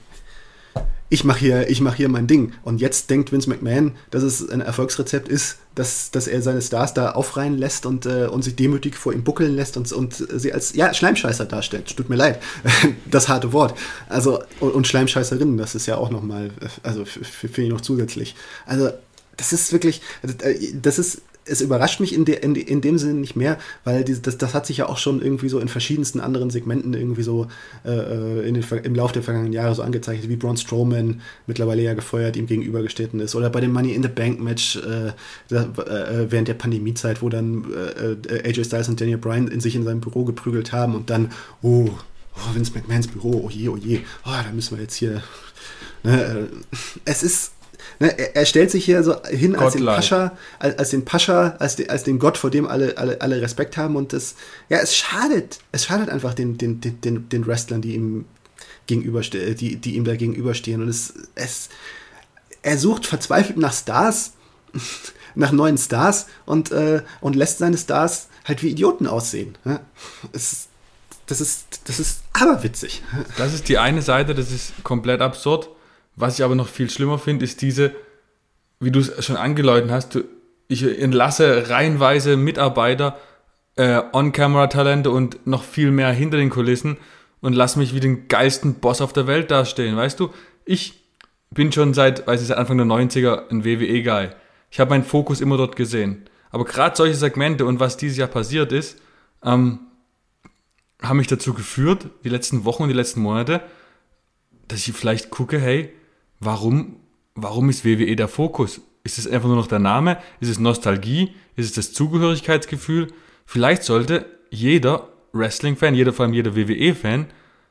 ich mache hier, ich mach hier mein Ding. Und jetzt denkt Vince McMahon, dass es ein Erfolgsrezept ist, dass, dass er seine Stars da aufreihen lässt und, äh, und sich demütig vor ihm buckeln lässt und, und sie als ja, Schleimscheißer darstellt. Tut mir leid, [laughs] das harte Wort. Also, und, und Schleimscheißerinnen, das ist ja auch nochmal, also finde ich noch zusätzlich. Also, das ist wirklich, äh, das ist es überrascht mich in, de, in, in dem Sinne nicht mehr, weil die, das, das hat sich ja auch schon irgendwie so in verschiedensten anderen Segmenten irgendwie so äh, äh in den, im Laufe der vergangenen Jahre so angezeichnet, wie Braun Strowman mittlerweile ja gefeuert ihm gegenübergestellt ist. Oder bei dem Money in the Bank Match äh, da, äh, während der Pandemiezeit, wo dann äh, äh AJ Styles und Daniel Bryan in sich in seinem Büro geprügelt haben und dann, oh, oh Vince McMahons Büro, oh je, oh je, oh, da müssen wir jetzt hier. Ne, es ist Ne, er, er, stellt sich hier so hin als den Pascha, als, als, den Pascha, als, den, als den Gott, vor dem alle, alle, alle Respekt haben. Und das, ja, es schadet. Es schadet einfach den, den, den, den Wrestlern, die ihm gegenüberstehen, die, die ihm da gegenüberstehen. Und es, es, er sucht verzweifelt nach Stars, [laughs] nach neuen Stars und, äh, und lässt seine Stars halt wie Idioten aussehen. Ja? Es, das ist, das ist aberwitzig. Das ist die eine Seite, das ist komplett absurd. Was ich aber noch viel schlimmer finde, ist diese, wie du es schon angeläutet hast, du, ich entlasse reihenweise Mitarbeiter, äh, On-Camera-Talente und noch viel mehr hinter den Kulissen und lass mich wie den geilsten Boss auf der Welt dastehen. Weißt du, ich bin schon seit, weiß ich, seit Anfang der 90er ein WWE-Guy. Ich habe meinen Fokus immer dort gesehen. Aber gerade solche Segmente und was dieses Jahr passiert ist, ähm, haben mich dazu geführt, die letzten Wochen und die letzten Monate, dass ich vielleicht gucke, hey, warum, warum ist WWE der Fokus? Ist es einfach nur noch der Name? Ist es Nostalgie? Ist es das Zugehörigkeitsgefühl? Vielleicht sollte jeder Wrestling-Fan, jeder, vor allem jeder WWE-Fan,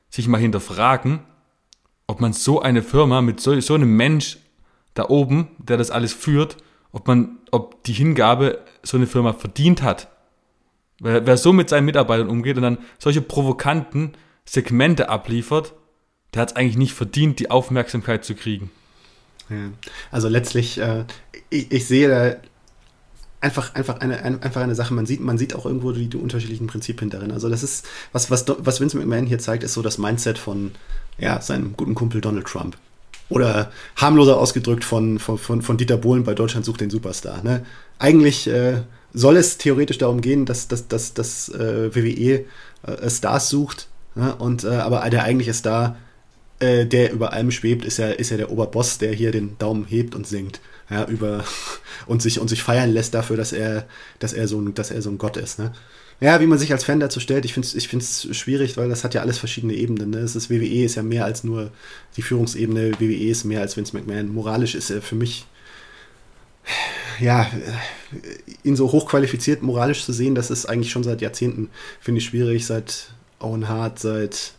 sich mal hinterfragen, ob man so eine Firma mit so, so einem Mensch da oben, der das alles führt, ob man, ob die Hingabe so eine Firma verdient hat. Wer, wer so mit seinen Mitarbeitern umgeht und dann solche provokanten Segmente abliefert, der hat es eigentlich nicht verdient, die Aufmerksamkeit zu kriegen. Ja. Also letztlich, äh, ich, ich, sehe da einfach, einfach, eine, ein, einfach eine Sache, man sieht, man sieht auch irgendwo die, die, unterschiedlichen Prinzipien darin. Also das ist, was, was, was Vince McMahon hier zeigt, ist so das Mindset von ja, seinem guten Kumpel Donald Trump. Oder harmloser ausgedrückt von, von, von, von Dieter Bohlen bei Deutschland sucht den Superstar. Ne? Eigentlich äh, soll es theoretisch darum gehen, dass, dass, dass, dass äh, WWE äh, Stars sucht. Ne? Und, äh, aber der eigentliche Star äh, der über allem schwebt, ist ja, ist ja der Oberboss, der hier den Daumen hebt und singt. Ja, über [laughs] und sich und sich feiern lässt dafür, dass er, dass er so ein, dass er so ein Gott ist. Ne? Ja, wie man sich als Fan dazu stellt, ich finde es ich find's schwierig, weil das hat ja alles verschiedene Ebenen. Ne? Es ist, WWE ist ja mehr als nur die Führungsebene, WWE ist mehr als Vince McMahon. Moralisch ist er für mich, ja, ihn so hochqualifiziert moralisch zu sehen, das ist eigentlich schon seit Jahrzehnten, finde ich schwierig, seit Owen Hart, seit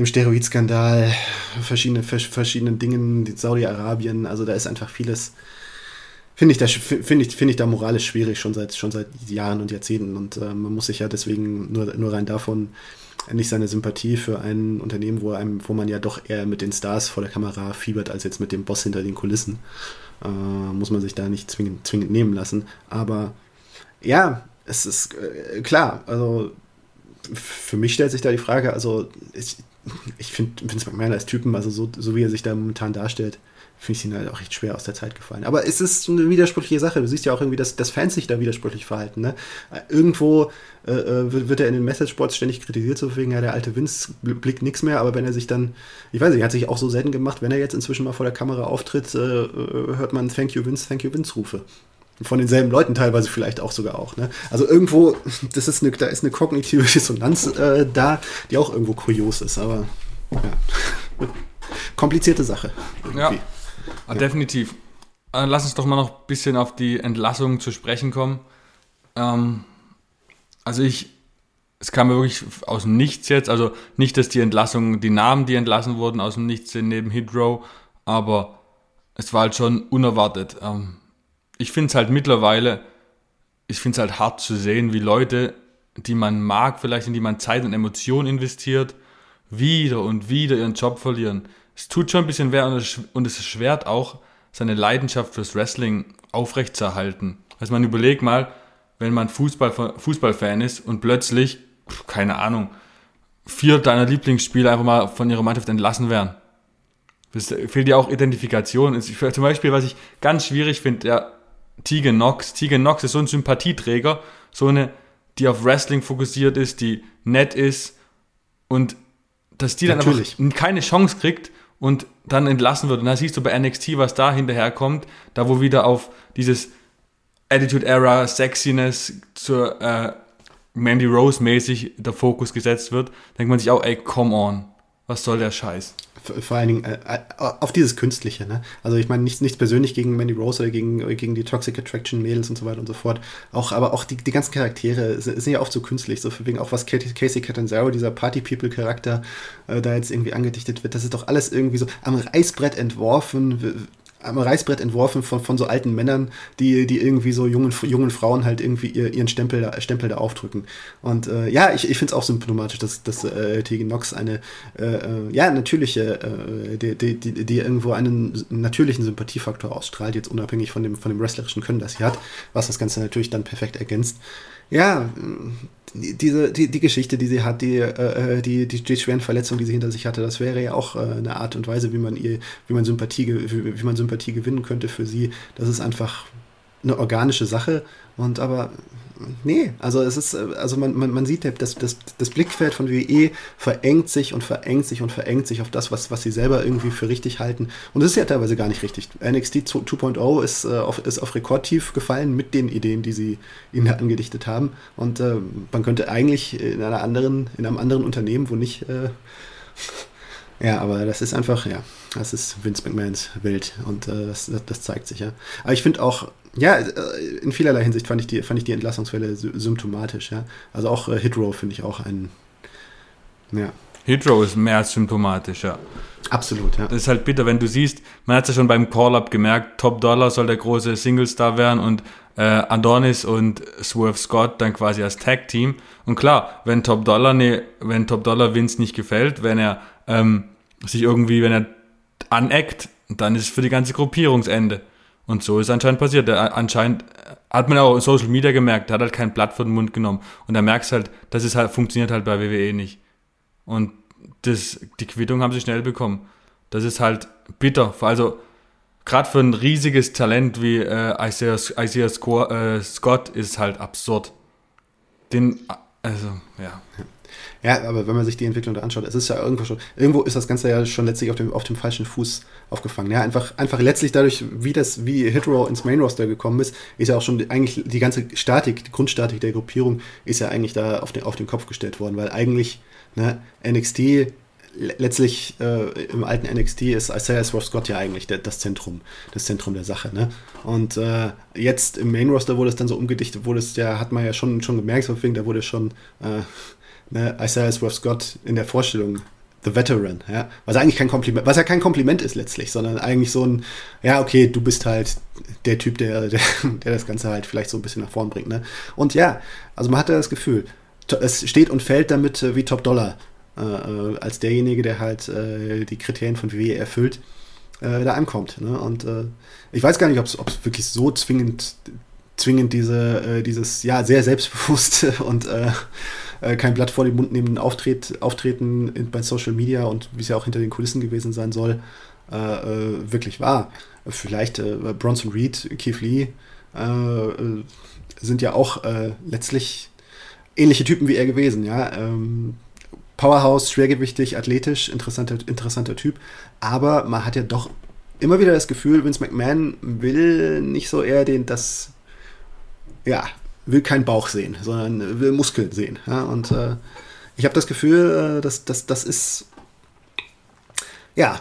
dem Steroidskandal, verschiedene, verschiedenen Dingen, Saudi-Arabien, also da ist einfach vieles, finde ich, da, find ich, find ich da moralisch schwierig, schon seit, schon seit Jahren und Jahrzehnten. Und äh, man muss sich ja deswegen nur, nur rein davon nicht seine Sympathie für ein Unternehmen, wo, einem, wo man ja doch eher mit den Stars vor der Kamera fiebert, als jetzt mit dem Boss hinter den Kulissen, äh, muss man sich da nicht zwingend, zwingend nehmen lassen. Aber ja, es ist äh, klar, also für mich stellt sich da die Frage, also ich, ich finde Vince McMahon als Typen, also so, so wie er sich da momentan darstellt, finde ich ihn halt auch echt schwer aus der Zeit gefallen. Aber es ist eine widersprüchliche Sache. Du siehst ja auch irgendwie, dass, dass Fans sich da widersprüchlich verhalten. Ne? Irgendwo äh, äh wird er in den Message-Sports ständig kritisiert, so wegen, ja, der alte Vince blickt nichts mehr, aber wenn er sich dann, ich weiß nicht, er hat sich auch so selten gemacht, wenn er jetzt inzwischen mal vor der Kamera auftritt, äh, äh hört man Thank you Vince, Thank you Vince Rufe. Von denselben Leuten teilweise vielleicht auch sogar auch. Ne? Also irgendwo, das ist eine, da ist eine kognitive Dissonanz äh, da, die auch irgendwo kurios ist, aber ja. [laughs] Komplizierte Sache. Ja, ja, definitiv. Äh, lass uns doch mal noch ein bisschen auf die Entlassung zu sprechen kommen. Ähm, also ich, es kam mir wirklich aus dem Nichts jetzt, also nicht, dass die Entlassung, die Namen, die entlassen wurden, aus dem Nichts sind neben Hydro, aber es war halt schon unerwartet. Ähm, ich finde es halt mittlerweile, ich finde es halt hart zu sehen, wie Leute, die man mag, vielleicht in die man Zeit und Emotionen investiert, wieder und wieder ihren Job verlieren. Es tut schon ein bisschen weh und es, schwert auch, seine Leidenschaft fürs Wrestling aufrechtzuerhalten. Also man überlegt mal, wenn man Fußball, Fußballfan ist und plötzlich, keine Ahnung, vier deiner Lieblingsspieler einfach mal von ihrer Mannschaft entlassen werden. Das fehlt ja auch Identifikation. Zum Beispiel, was ich ganz schwierig finde, ja, Tegan Knox. Tegan Knox ist so ein Sympathieträger, so eine, die auf Wrestling fokussiert ist, die nett ist und dass die dann Natürlich. einfach keine Chance kriegt und dann entlassen wird. Und da siehst du bei NXT, was da hinterherkommt, da wo wieder auf dieses Attitude Era, Sexiness zur äh, Mandy Rose mäßig der Fokus gesetzt wird, denkt man sich auch, ey, come on, was soll der Scheiß? Vor allen Dingen äh, äh, auf dieses Künstliche. Ne? Also ich meine nichts, nichts persönlich gegen Mandy Rose oder gegen, gegen die Toxic Attraction Mädels und so weiter und so fort. Auch, aber auch die, die ganzen Charaktere sind, sind ja oft so künstlich. So wegen auch was Casey Catanzaro, dieser Party People Charakter, äh, da jetzt irgendwie angedichtet wird. Das ist doch alles irgendwie so am Reißbrett entworfen am Reißbrett entworfen von, von so alten Männern, die, die irgendwie so jungen, jungen Frauen halt irgendwie ihr, ihren Stempel Stempel da aufdrücken. Und äh, ja, ich, ich finde es auch symptomatisch, dass, dass äh, Tegan Nox eine äh, äh, ja, natürliche, äh, die, die, die, die irgendwo einen natürlichen Sympathiefaktor ausstrahlt, jetzt unabhängig von dem, von dem wrestlerischen Können, das sie hat, was das Ganze natürlich dann perfekt ergänzt. Ja, diese, die, die Geschichte, die sie hat, die, äh, äh, die, die, die schweren Verletzungen, die sie hinter sich hatte, das wäre ja auch äh, eine Art und Weise, wie man ihr, wie man Sympathie, wie, wie man Sympathie gewinnen könnte für sie. Das ist einfach eine organische Sache. Und aber nee, also es ist, also man, man, man sieht, das, das, das Blickfeld von WWE verengt sich und verengt sich und verengt sich auf das, was, was sie selber irgendwie für richtig halten. Und das ist ja teilweise gar nicht richtig. NXT 2.0 ist, äh, auf, ist auf Rekordtief gefallen mit den Ideen, die sie ihnen angedichtet haben. Und äh, man könnte eigentlich in einer anderen, in einem anderen Unternehmen, wo nicht äh, [laughs] ja, aber das ist einfach, ja, das ist Vince McMahons Welt und äh, das, das, zeigt sich, ja. Aber ich finde auch, ja, äh, in vielerlei Hinsicht fand ich die, fand ich die Entlassungswelle symptomatisch, ja. Also auch äh, Hitrow finde ich auch ein, ja. Hitrow ist mehr als symptomatisch, ja. Absolut, ja. Das ist halt bitter, wenn du siehst, man hat es ja schon beim Call-Up gemerkt, Top Dollar soll der große Single-Star werden und äh, Adonis und Swerve Scott dann quasi als Tag-Team. Und klar, wenn Top Dollar, ne, wenn Top Dollar Vince nicht gefällt, wenn er ähm, sich irgendwie, wenn er aneckt, dann ist es für die ganze Gruppierungsende. Und so ist anscheinend passiert. Der, anscheinend hat man auch in Social Media gemerkt, der hat halt kein Blatt vor den Mund genommen. Und da merkst halt, das ist halt, funktioniert halt bei WWE nicht. Und das, die Quittung haben sie schnell bekommen. Das ist halt bitter. Also, gerade für ein riesiges Talent wie äh, Isaiah, Isaiah Scott, äh, Scott ist halt absurd. Den, also, ja. Ja, aber wenn man sich die Entwicklung da anschaut, es ist ja irgendwo schon, irgendwo ist das Ganze ja schon letztlich auf dem, auf dem falschen Fuß aufgefangen. Ja, einfach, einfach letztlich dadurch, wie das, wie Hitro ins Main Roster gekommen ist, ist ja auch schon eigentlich die ganze Statik, die Grundstatik der Gruppierung ist ja eigentlich da auf den, auf den Kopf gestellt worden, weil eigentlich, ne, NXT letztlich äh, im alten NXT ist Isaiah Swerve Scott ja eigentlich der, das Zentrum, das Zentrum der Sache. Ne? Und äh, jetzt im Main Roster wurde es dann so umgedichtet, wurde es ja, hat man ja schon, schon gemerkt, so da wurde schon äh, ne, Isaiah Swerve Scott in der Vorstellung The Veteran, ja, was eigentlich kein Kompliment, was ja kein Kompliment ist letztlich, sondern eigentlich so ein, ja, okay, du bist halt der Typ, der, [laughs] der, der das Ganze halt vielleicht so ein bisschen nach vorn bringt, ne? Und ja, also man hatte das Gefühl, es steht und fällt damit äh, wie Top Dollar, äh, äh, als derjenige, der halt äh, die Kriterien von WWE erfüllt, äh, da ankommt, ne? Und äh, ich weiß gar nicht, ob es wirklich so zwingend, zwingend diese, dieses, ja, sehr selbstbewusste [laughs] und äh, kein Blatt vor den Mund nehmenden Auftritt, Auftreten in, bei Social Media und wie es ja auch hinter den Kulissen gewesen sein soll, äh, äh wirklich war. Vielleicht äh, Bronson Reed, Keith Lee sind ja auch letztlich ähnliche Typen wie er gewesen, ja. Ähm, Powerhouse, schwergewichtig, athletisch, interessanter, interessanter Typ. Aber man hat ja doch immer wieder das Gefühl, Vince McMahon will nicht so eher den, das, ja, will keinen Bauch sehen, sondern will Muskeln sehen. Ja? Und äh, ich habe das Gefühl, äh, dass, das ist, ja,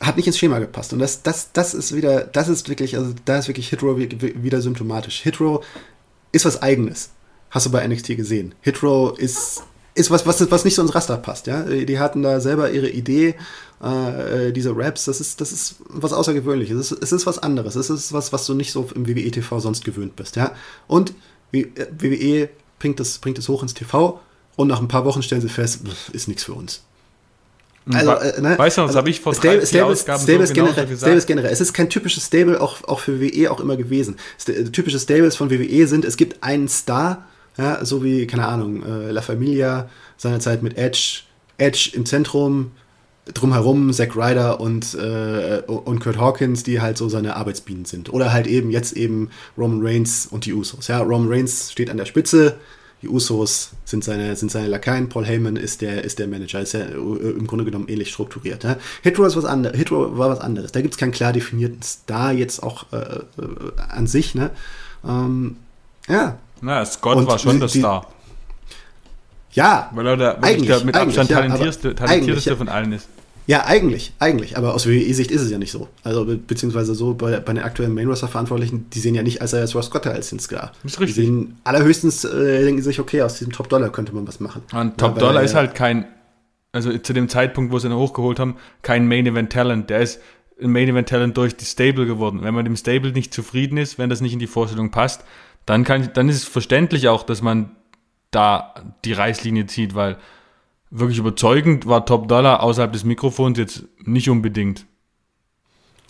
hat nicht ins Schema gepasst. Und das, das, das ist wieder, das ist wirklich, also da ist wirklich Hitro wieder symptomatisch. Hitro ist was Eigenes. Hast du bei NXT gesehen. Hitro ist, ist was, was, was nicht so ins Raster passt. Ja? Die hatten da selber ihre Idee, äh, diese Raps, das ist, das ist was Außergewöhnliches. Es ist, es ist was anderes. Es ist was, was du nicht so im WWE-TV sonst gewöhnt bist. Ja? Und WWE bringt das, bringt das hoch ins TV und nach ein paar Wochen stellen sie fest, ist nichts für uns. Also, äh, ne? Weißt du, das also, habe ich vor Stable, Stable, Ausgaben Stable so generell, gesagt. Stable ist generell. Es ist kein typisches Stable, auch, auch für WWE auch immer gewesen. St äh, typische Stables von WWE sind, es gibt einen Star, ja, so wie, keine Ahnung, äh, La Familia, seinerzeit mit Edge, Edge im Zentrum, drumherum Zack Ryder und, äh, und Kurt Hawkins, die halt so seine Arbeitsbienen sind. Oder halt eben jetzt eben Roman Reigns und die Usos. Ja, Roman Reigns steht an der Spitze, die Usos sind seine, sind seine Lakaien, Paul Heyman ist der, ist der Manager, ist ja äh, im Grunde genommen ähnlich strukturiert. Ja. Hitro ist was anderes, Hitro war was anderes. Da gibt es keinen klar definierten Star jetzt auch äh, äh, an sich. Ne? Ähm, ja. Na, Scott und war schon der Star. Ja, weil er der, eigentlich, der mit Abstand ja, talentierteste, talentierteste von allen ist. Ja, eigentlich, eigentlich. Aber aus WWE-Sicht ist es ja nicht so. Also, be beziehungsweise so bei, bei den aktuellen Main Roster-Verantwortlichen, die sehen ja nicht als als Ross Scott als den Scar. ist richtig. Die sehen allerhöchstens, äh, denken sich, okay, aus diesem Top-Dollar könnte man was machen. Und Top-Dollar ist halt kein, also zu dem Zeitpunkt, wo sie ihn hochgeholt haben, kein Main-Event-Talent. Der ist ein Main-Event-Talent durch die Stable geworden. Wenn man dem Stable nicht zufrieden ist, wenn das nicht in die Vorstellung passt, dann, kann, dann ist es verständlich auch, dass man da die Reißlinie zieht, weil wirklich überzeugend war Top Dollar außerhalb des Mikrofons jetzt nicht unbedingt.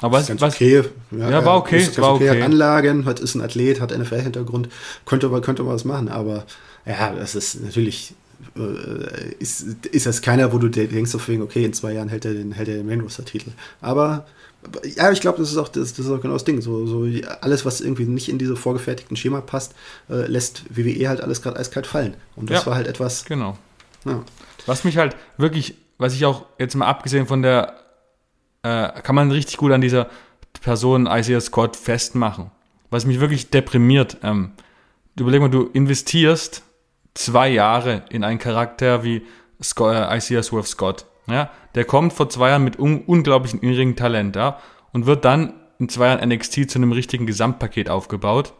Aber was, was okay. Ja, ja war okay. Ist war okay. okay. Hat Anlagen, hat, ist ein Athlet, hat NFL-Hintergrund, könnte, könnte man was machen, aber ja, das ist natürlich äh, ist, ist das keiner, wo du denkst, okay, in zwei Jahren hält er den, hält er den Main Roster-Titel. Aber ja, ich glaube, das ist auch das, das ist auch genau das Ding. So, so alles, was irgendwie nicht in diese vorgefertigten Schema passt, äh, lässt WWE halt alles gerade eiskalt fallen. Und das ja, war halt etwas. Genau. Ja. Was mich halt wirklich, was ich auch jetzt mal abgesehen von der, äh, kann man richtig gut an dieser Person Isaiah Scott festmachen. Was mich wirklich deprimiert. Ähm, überleg mal, du investierst zwei Jahre in einen Charakter wie Scott, äh, Isaiah Swerve Scott. Ja, der kommt vor zwei Jahren mit un unglaublichem irrigen Talent, ja, und wird dann in zwei Jahren NXT zu einem richtigen Gesamtpaket aufgebaut.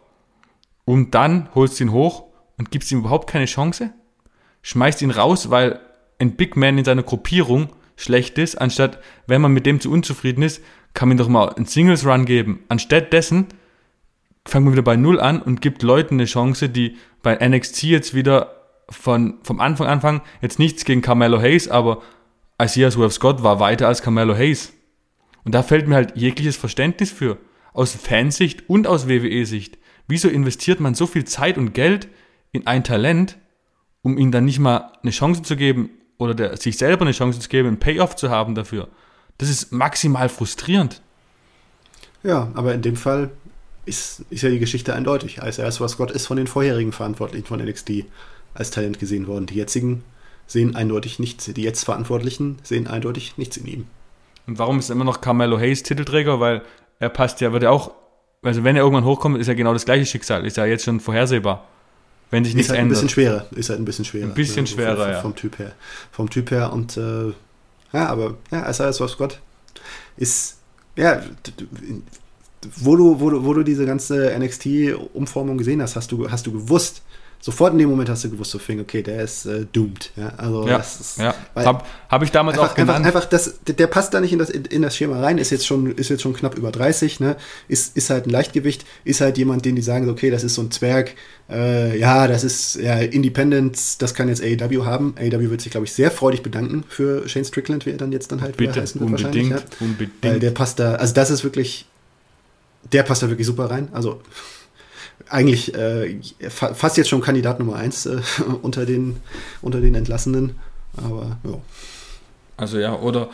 Und dann holst du ihn hoch und gibst ihm überhaupt keine Chance? Schmeißt ihn raus, weil ein Big Man in seiner Gruppierung schlecht ist, anstatt, wenn man mit dem zu unzufrieden ist, kann man doch mal einen Singles Run geben. Anstatt dessen fangen wir wieder bei Null an und gibt Leuten eine Chance, die bei NXT jetzt wieder von, vom Anfang anfangen, jetzt nichts gegen Carmelo Hayes, aber Isaiah Swerve Scott war weiter als Carmelo Hayes. Und da fällt mir halt jegliches Verständnis für. Aus Fansicht und aus WWE-Sicht. Wieso investiert man so viel Zeit und Geld in ein Talent, um ihm dann nicht mal eine Chance zu geben, oder der, sich selber eine Chance zu geben, einen Payoff zu haben dafür. Das ist maximal frustrierend. Ja, aber in dem Fall ist, ist ja die Geschichte eindeutig. Was Gott ist von den vorherigen Verantwortlichen von NXT als Talent gesehen worden. Die jetzigen sehen eindeutig nichts, die jetzt Verantwortlichen sehen eindeutig nichts in ihm. Und warum ist immer noch Carmelo Hayes Titelträger? Weil er passt ja, wird ja auch, also wenn er irgendwann hochkommt, ist ja genau das gleiche Schicksal, ist ja jetzt schon vorhersehbar. Wenn sich nichts ist halt ändert. Ein bisschen schwerer, ist halt ein bisschen schwerer. Ein bisschen ja, schwerer, vom, ja. Vom Typ her. Vom Typ her und äh, ja, aber ja, Isaiah was Gott ist, ja, wo du, wo du, wo du diese ganze NXT-Umformung gesehen hast, hast du, hast du gewusst, sofort in dem Moment hast du gewusst, so fing, okay, der ist äh, doomed. Ja, also ja, das ist, ja. Habe hab ich damals einfach, auch genannt. Einfach, einfach das, der passt da nicht in das, in das Schema rein, ist jetzt schon, ist jetzt schon knapp über 30, ne? ist, ist halt ein Leichtgewicht, ist halt jemand, den die sagen, okay, das ist so ein Zwerg, äh, ja, das ist ja Independence, das kann jetzt AEW haben. AEW wird sich, glaube ich, sehr freudig bedanken für Shane Strickland, wie er dann jetzt dann halt Bitte, heißen wird unbedingt. Ja? Unbedingt. Weil der passt da, also das ist wirklich, der passt da wirklich super rein. Also eigentlich äh, fast jetzt schon Kandidat Nummer 1 äh, [laughs] unter, den, unter den Entlassenen. Aber ja. Also ja, oder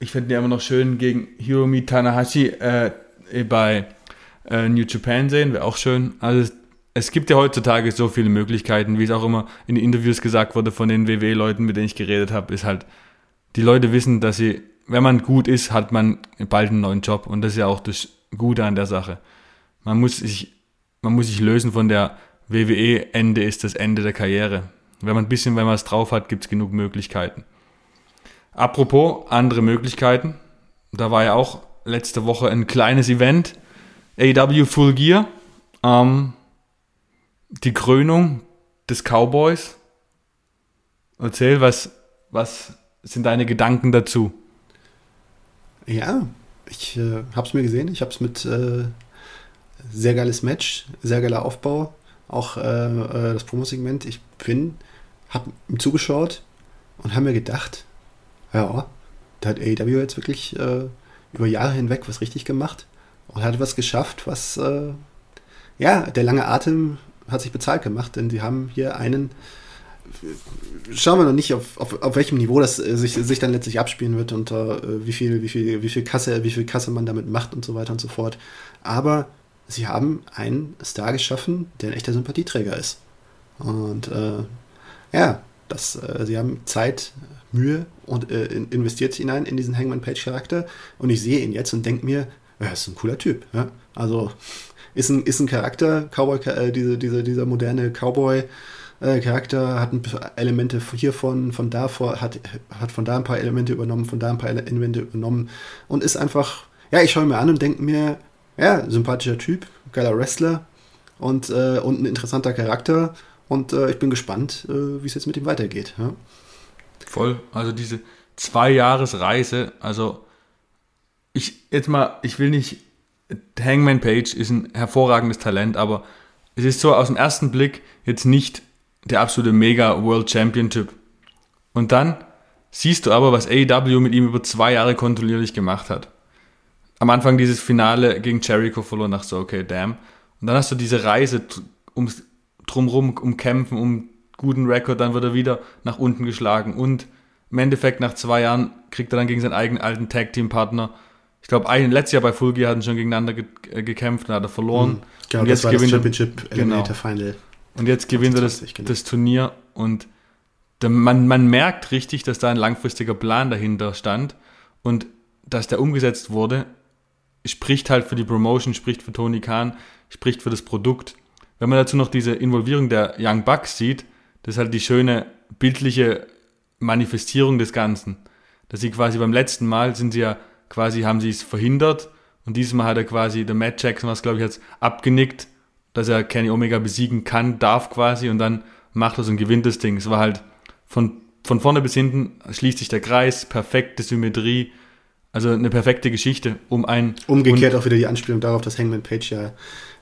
ich finde ja immer noch schön gegen Hiromi Tanahashi äh, bei äh, New Japan sehen, wäre auch schön. Also es gibt ja heutzutage so viele Möglichkeiten, wie es auch immer in den Interviews gesagt wurde von den WWE-Leuten, mit denen ich geredet habe, ist halt, die Leute wissen, dass sie, wenn man gut ist, hat man bald einen neuen Job. Und das ist ja auch das Gute an der Sache. Man muss sich man muss sich lösen von der WWE, Ende ist das Ende der Karriere. Wenn man ein bisschen, wenn man es drauf hat, gibt es genug Möglichkeiten. Apropos andere Möglichkeiten, da war ja auch letzte Woche ein kleines Event, AW Full Gear, ähm, die Krönung des Cowboys. Erzähl, was, was sind deine Gedanken dazu? Ja, ich äh, habe es mir gesehen. Ich habe es mit äh, sehr geiles Match, sehr geiler Aufbau. Auch äh, äh das Promo-Segment. Ich bin, habe ihm zugeschaut und habe mir gedacht, ja, da hat AEW jetzt wirklich äh, über Jahre hinweg was richtig gemacht und hat was geschafft, was, äh, ja, der lange Atem hat sich bezahlt gemacht, denn sie haben hier einen, schauen wir noch nicht, auf, auf, auf welchem Niveau das äh, sich, sich dann letztlich abspielen wird und äh, wie, viel, wie, viel, wie, viel Kasse, wie viel Kasse man damit macht und so weiter und so fort. Aber sie haben einen Star geschaffen, der ein echter Sympathieträger ist. Und äh, ja, das, äh, sie haben Zeit, Mühe und äh, investiert hinein in diesen Hangman Page Charakter und ich sehe ihn jetzt und denke mir, ja, ist ein cooler Typ. Ja? Also ist ein, ist ein Charakter, Cowboy, äh, diese, diese, dieser moderne Cowboy. Äh, Charakter hat ein paar Elemente hiervon, von da vor, hat, hat von da ein paar Elemente übernommen, von da ein paar Elemente übernommen und ist einfach, ja, ich schaue mir an und denke mir, ja, sympathischer Typ, geiler Wrestler und, äh, und ein interessanter Charakter und äh, ich bin gespannt, äh, wie es jetzt mit ihm weitergeht. Ja? Voll, also diese zwei Jahresreise, also ich jetzt mal, ich will nicht, Hangman Page ist ein hervorragendes Talent, aber es ist so aus dem ersten Blick jetzt nicht der absolute Mega World Champion Typ. Und dann siehst du aber, was AEW mit ihm über zwei Jahre kontinuierlich gemacht hat. Am Anfang dieses Finale gegen Jericho verloren, nach so, okay, damn. Und dann hast du diese Reise ums drumrum, um Kämpfen, um guten Rekord, dann wird er wieder nach unten geschlagen. Und im Endeffekt nach zwei Jahren kriegt er dann gegen seinen eigenen alten Tag-Team-Partner ich glaube, letztes Jahr bei Full Gear hatten schon gegeneinander ge äh, gekämpft und hat er verloren. Mhm. Genau, und jetzt das war gewinnt das Championship Eliminator genau. Final. Und jetzt gewinnt er das, genau. das Turnier und der, man, man merkt richtig, dass da ein langfristiger Plan dahinter stand und dass der umgesetzt wurde, spricht halt für die Promotion, spricht für Tony Khan, spricht für das Produkt. Wenn man dazu noch diese Involvierung der Young Bucks sieht, das ist halt die schöne bildliche Manifestierung des Ganzen. Dass sie quasi beim letzten Mal sind sie ja quasi haben sie es verhindert und dieses Mal hat er quasi, der Matt Jackson was glaube ich jetzt abgenickt, dass er Kenny Omega besiegen kann, darf quasi und dann macht er es und gewinnt das Ding. Es war halt von, von vorne bis hinten schließt sich der Kreis, perfekte Symmetrie, also eine perfekte Geschichte um ein. Umgekehrt auch wieder die Anspielung darauf, dass Hangman Page ja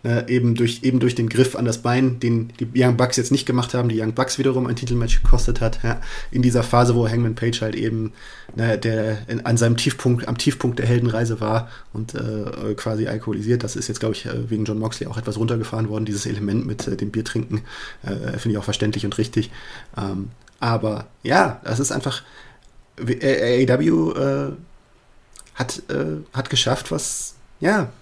äh, eben, durch, eben durch den Griff an das Bein, den die Young Bucks jetzt nicht gemacht haben, die Young Bucks wiederum ein Titelmatch gekostet hat, ja, in dieser Phase, wo Hangman Page halt eben ne, der in, an seinem Tiefpunkt, am Tiefpunkt der Heldenreise war und äh, quasi alkoholisiert. Das ist jetzt, glaube ich, äh, wegen John Moxley auch etwas runtergefahren worden, dieses Element mit äh, dem Biertrinken. Äh, Finde ich auch verständlich und richtig. Ähm, aber ja, das ist einfach. AEW äh, hat, äh, hat geschafft, was, ja,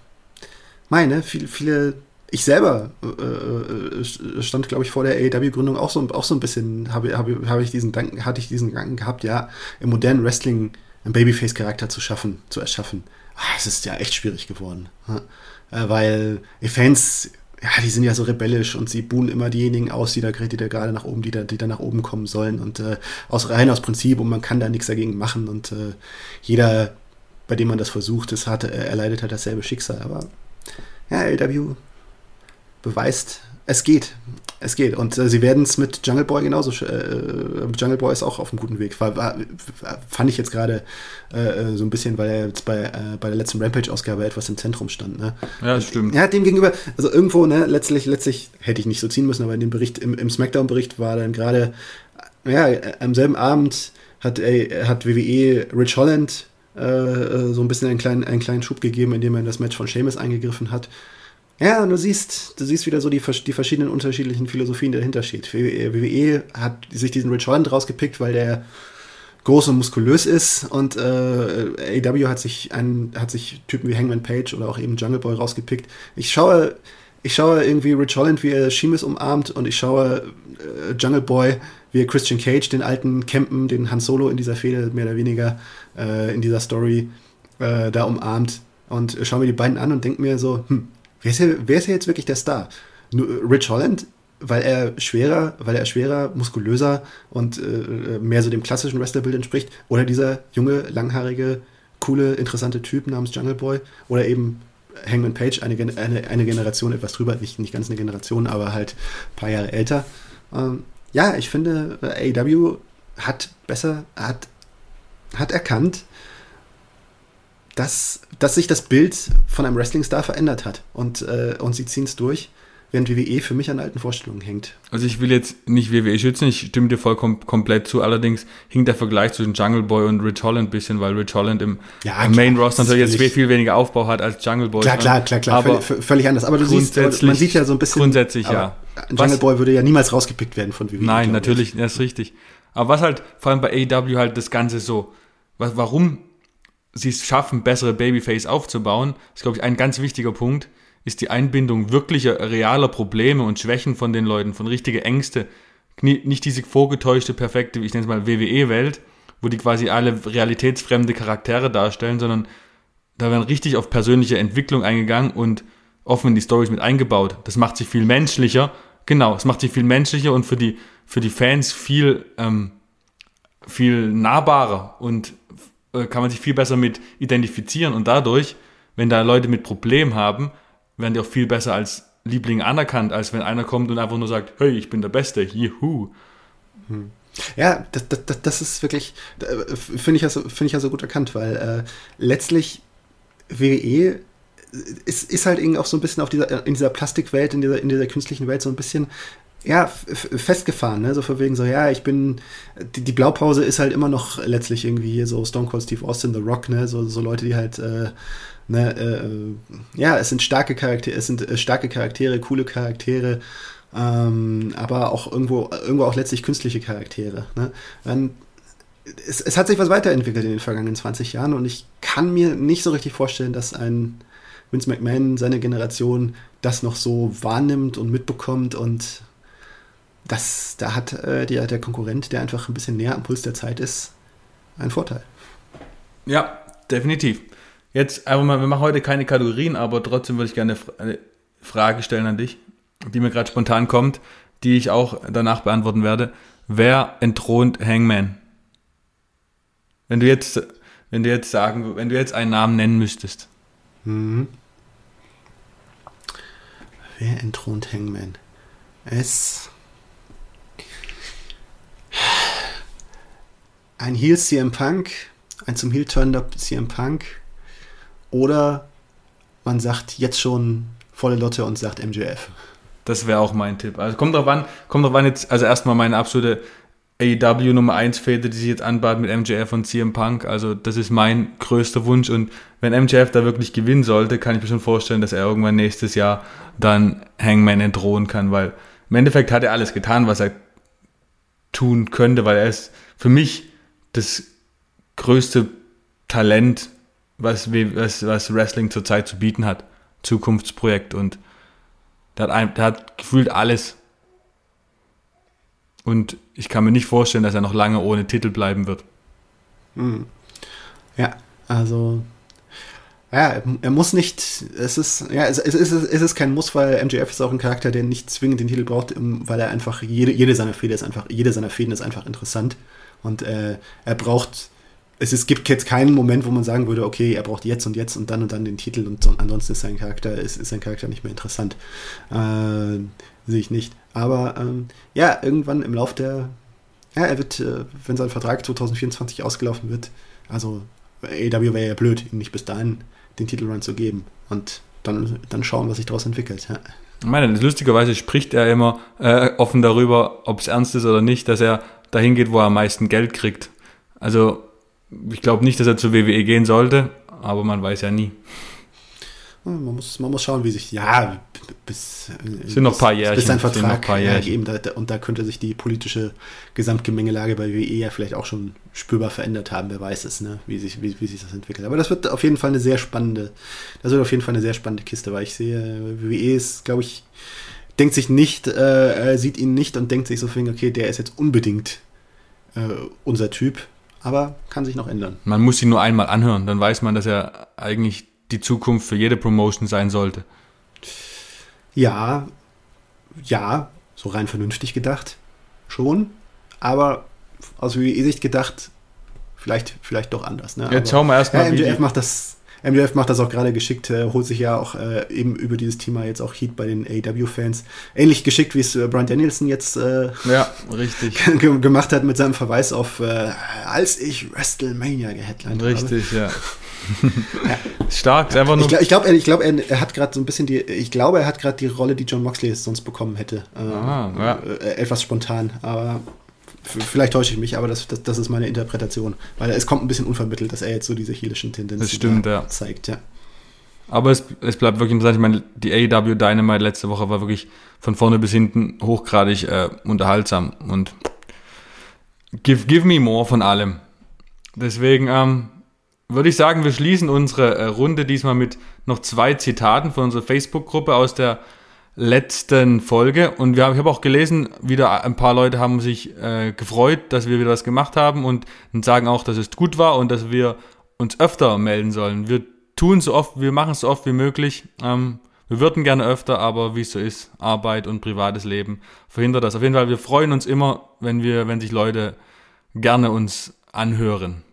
meine, viele, viele, ich selber äh, äh stand, glaube ich, vor der AEW-Gründung auch so, auch so ein bisschen, habe, habe, habe ich diesen Gedanken, hatte ich diesen Gedanken gehabt, ja, im modernen Wrestling einen Babyface-Charakter zu schaffen, zu erschaffen. Ah, es ist ja echt schwierig geworden. Ja? Äh, weil die Fans, ja, die sind ja so rebellisch und sie buhen immer diejenigen aus, die da, die da gerade nach oben, die da, die da nach oben kommen sollen und äh, aus rein aus Prinzip und man kann da nichts dagegen machen und äh, jeder, bei dem man das versucht, das hat, er leidet halt dasselbe Schicksal. Aber ja, LW beweist, es geht. Es geht. Und äh, sie werden es mit Jungle Boy genauso. Äh, Jungle Boy ist auch auf einem guten Weg. War, war, fand ich jetzt gerade äh, so ein bisschen, weil er jetzt bei, äh, bei der letzten Rampage-Ausgabe etwas im Zentrum stand. Ne? Ja, das stimmt. Ja, dem gegenüber, also irgendwo, ne, letztlich, letztlich hätte ich nicht so ziehen müssen, aber in dem Bericht, im, im Smackdown-Bericht war dann gerade, ja, am selben Abend hat, äh, hat WWE Rich Holland äh, äh, so ein bisschen einen kleinen, einen kleinen Schub gegeben, indem er in das Match von Seamus eingegriffen hat. Ja, du siehst, du siehst wieder so die, die verschiedenen unterschiedlichen Philosophien, die dahinter steht. WWE e hat sich diesen Rich Holland rausgepickt, weil der groß und muskulös ist und äh, AEW hat sich einen, hat sich Typen wie Hangman Page oder auch eben Jungle Boy rausgepickt. Ich schaue, ich schaue irgendwie Rich Holland, wie er Sheamus umarmt und ich schaue äh, Jungle Boy, wie er Christian Cage, den alten Campen, den Han Solo in dieser Fehde mehr oder weniger äh, in dieser Story äh, da umarmt und schaue mir die beiden an und denke mir so, hm, wer ist, hier, wer ist jetzt wirklich der Star? Nur Rich Holland, weil er schwerer, weil er schwerer, muskulöser und äh, mehr so dem klassischen Wrestlerbild entspricht, oder dieser junge, langhaarige, coole, interessante Typ namens Jungle Boy, oder eben Hangman Page, eine, eine, eine Generation etwas drüber, nicht, nicht ganz eine Generation, aber halt ein paar Jahre älter. Ähm, ja, ich finde, AEW hat besser, hat hat erkannt, dass, dass sich das Bild von einem Wrestling-Star verändert hat. Und, äh, und sie ziehen es durch. während WWE für mich an alten Vorstellungen hängt. Also ich will jetzt nicht WWE schützen, ich stimme dir vollkommen komplett zu. Allerdings hinkt der Vergleich zwischen Jungle Boy und Rich Holland ein bisschen, weil Rich Holland im, ja, im Main Roster natürlich jetzt viel weniger Aufbau hat als Jungle Boy. Klar, klar, klar, klar, aber völlig, völlig anders. Aber du siehst, man sieht ja so ein bisschen. Grundsätzlich, ja. Jungle was, Boy würde ja niemals rausgepickt werden von WWE. Nein, natürlich, das ist richtig. Aber was halt vor allem bei AEW halt das Ganze so, warum sie es schaffen, bessere Babyface aufzubauen, ist, glaube ich, ein ganz wichtiger Punkt, ist die Einbindung wirklicher, realer Probleme und Schwächen von den Leuten, von richtige Ängste. Nicht diese vorgetäuschte, perfekte, ich nenne es mal WWE-Welt, wo die quasi alle realitätsfremde Charaktere darstellen, sondern da werden richtig auf persönliche Entwicklung eingegangen und offen in die Stories mit eingebaut. Das macht sie viel menschlicher. Genau, es macht sie viel menschlicher und für die, für die Fans viel, ähm, viel nahbarer und kann man sich viel besser mit identifizieren und dadurch, wenn da Leute mit Problemen haben, werden die auch viel besser als Liebling anerkannt, als wenn einer kommt und einfach nur sagt, hey, ich bin der Beste, juhu. Hm. Ja, das, das, das ist wirklich, äh, finde ich, ja so, find ich ja so gut erkannt, weil äh, letztlich WWE ist, ist halt irgendwie auch so ein bisschen auf dieser, in dieser Plastikwelt, in dieser, in dieser künstlichen Welt so ein bisschen ja, festgefahren, ne? So von wegen so, ja, ich bin, die, die, Blaupause ist halt immer noch letztlich irgendwie hier so Stone Cold Steve Austin, The Rock, ne? So, so Leute, die halt, äh, ne, äh, ja, es sind starke Charaktere, es sind äh, starke Charaktere, coole Charaktere, ähm, aber auch irgendwo, irgendwo auch letztlich künstliche Charaktere, ne? Dann, es, es hat sich was weiterentwickelt in den vergangenen 20 Jahren und ich kann mir nicht so richtig vorstellen, dass ein Vince McMahon, seine Generation, das noch so wahrnimmt und mitbekommt und das, da hat äh, der, der Konkurrent, der einfach ein bisschen näher am Puls der Zeit ist, einen Vorteil. Ja, definitiv. Jetzt, aber wir machen heute keine Kategorien, aber trotzdem würde ich gerne eine Frage stellen an dich, die mir gerade spontan kommt, die ich auch danach beantworten werde. Wer entthront Hangman? Wenn du jetzt, wenn du jetzt sagen, wenn du jetzt einen Namen nennen müsstest. Mhm. Wer entthront Hangman? Es ein Heel CM Punk, ein zum Heel turned up CM Punk oder man sagt jetzt schon volle Lotte und sagt MJF. Das wäre auch mein Tipp. Also kommt drauf an, kommt drauf an jetzt, also erstmal meine absolute AEW Nummer 1 Fäde, die sich jetzt anbat mit MJF und CM Punk. Also das ist mein größter Wunsch und wenn MJF da wirklich gewinnen sollte, kann ich mir schon vorstellen, dass er irgendwann nächstes Jahr dann Hangman entdrohen kann, weil im Endeffekt hat er alles getan, was er tun könnte, weil er ist für mich das größte Talent, was, was, was Wrestling zurzeit zu bieten hat. Zukunftsprojekt und der hat, ein, der hat gefühlt alles. Und ich kann mir nicht vorstellen, dass er noch lange ohne Titel bleiben wird. Hm. Ja, also ja, er muss nicht, es ist, ja, es, es, ist, es ist kein Muss, weil MJF ist auch ein Charakter, der nicht zwingend den Titel braucht, weil er einfach, jede, jede seiner Fäden ist einfach, jede seiner Fäden ist einfach interessant. Und äh, er braucht, es, es gibt jetzt keinen Moment, wo man sagen würde, okay, er braucht jetzt und jetzt und dann und dann den Titel und so, ansonsten ist sein Charakter, ist, ist sein Charakter nicht mehr interessant. Äh, sehe ich nicht. Aber ähm, ja, irgendwann im Lauf der, ja, er wird, äh, wenn sein Vertrag 2024 ausgelaufen wird, also AW wäre ja blöd, ihn nicht bis dahin den Titelrun zu geben und dann, dann schauen, was sich daraus entwickelt. Ja. Ich meine, lustigerweise spricht er immer äh, offen darüber, ob es ernst ist oder nicht, dass er dahin geht, wo er am meisten Geld kriegt. Also ich glaube nicht, dass er zur WWE gehen sollte, aber man weiß ja nie. Man muss, man muss schauen, wie sich, ja, bis, sind noch ein paar Jährchen. Bis sein Vertrag paar ja, eben, da, und da könnte sich die politische Gesamtgemengelage bei WWE ja vielleicht auch schon spürbar verändert haben, wer weiß es, ne, wie, sich, wie, wie sich das entwickelt. Aber das wird auf jeden Fall eine sehr spannende, das wird auf jeden Fall eine sehr spannende Kiste, weil ich sehe, WWE ist, glaube ich, denkt sich nicht, äh, sieht ihn nicht und denkt sich so, okay, der ist jetzt unbedingt äh, unser Typ, aber kann sich noch ändern. Man muss ihn nur einmal anhören, dann weiß man, dass er eigentlich die Zukunft für jede Promotion sein sollte. Ja, ja, so rein vernünftig gedacht, schon, aber aus WWE-Sicht gedacht, vielleicht, vielleicht doch anders. Ne? Jetzt schauen wir erstmal. Ja, MJF macht das MJF macht das auch gerade geschickt, äh, holt sich ja auch äh, eben über dieses Thema jetzt auch Heat bei den AEW-Fans. Ähnlich geschickt, wie es äh, Brian Danielson jetzt äh, ja, richtig. [laughs] gemacht hat mit seinem Verweis auf, äh, als ich WrestleMania geheadlined habe. Richtig, ja. [laughs] Stark, einfach Ich nur. glaube, ich glaub, er, ich glaub, er, er hat gerade so ein bisschen die, ich glaube, er hat gerade die Rolle, die John Moxley sonst bekommen hätte. Äh, Ah, ja. äh, etwas spontan, aber vielleicht täusche ich mich, aber das, das, das ist meine Interpretation. Weil es kommt ein bisschen unvermittelt, dass er jetzt so diese heelischen Tendenzen Das stimmt, ja. zeigt, ja. Aber es, es bleibt wirklich interessant. Ich meine, die AEW Dynamite letzte Woche war wirklich von vorne bis hinten hochgradig äh, unterhaltsam und give, give me more von allem. Deswegen ähm, würde ich sagen, wir schließen unsere äh, Runde diesmal mit noch zwei Zitaten von unserer Facebook-Gruppe aus der letzten Folge. Und wir ich habe auch gelesen, wieder ein paar Leute haben sich äh, gefreut, dass wir wieder was gemacht haben und, und sagen auch, dass es gut war und dass wir uns öfter melden sollen. Wir tun so oft, wir machen es so oft wie möglich. Ähm, wir würden gerne öfter, aber wie es so ist, Arbeit und privates Leben verhindert das. Auf jeden Fall, wir freuen uns immer, wenn wir, wenn sich Leute gerne uns anhören.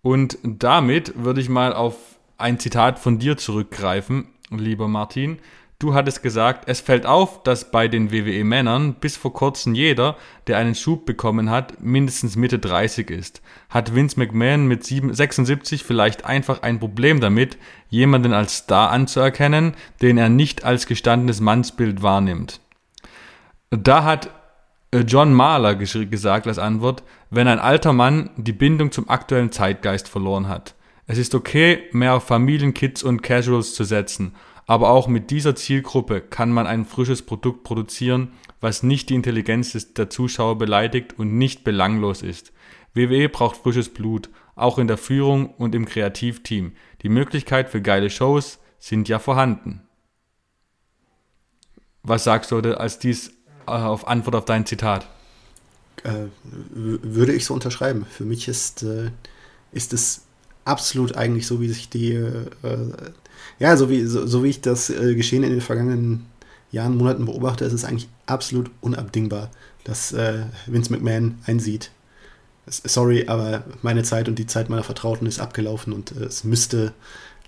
Und damit würde ich mal auf ein Zitat von dir zurückgreifen, lieber Martin. Du hattest gesagt, es fällt auf, dass bei den WWE-Männern bis vor kurzem jeder, der einen Schub bekommen hat, mindestens Mitte 30 ist. Hat Vince McMahon mit 7 76 vielleicht einfach ein Problem damit, jemanden als Star anzuerkennen, den er nicht als gestandenes Mannsbild wahrnimmt? Da hat äh, John Mahler gesagt als Antwort, wenn ein alter Mann die Bindung zum aktuellen Zeitgeist verloren hat. Es ist okay, mehr auf Familien, Kids und Casuals zu setzen, aber auch mit dieser Zielgruppe kann man ein frisches Produkt produzieren, was nicht die Intelligenz der Zuschauer beleidigt und nicht belanglos ist. WWE braucht frisches Blut, auch in der Führung und im Kreativteam. Die Möglichkeit für geile Shows sind ja vorhanden. Was sagst du als dies äh, auf Antwort auf dein Zitat? Äh, würde ich so unterschreiben. Für mich ist, äh, ist es absolut eigentlich so, wie sich die, ja, so wie, so, so wie ich das äh, Geschehen in den vergangenen Jahren, Monaten beobachte, ist es eigentlich absolut unabdingbar, dass äh, Vince McMahon einsieht. Sorry, aber meine Zeit und die Zeit meiner Vertrauten ist abgelaufen und äh, es müsste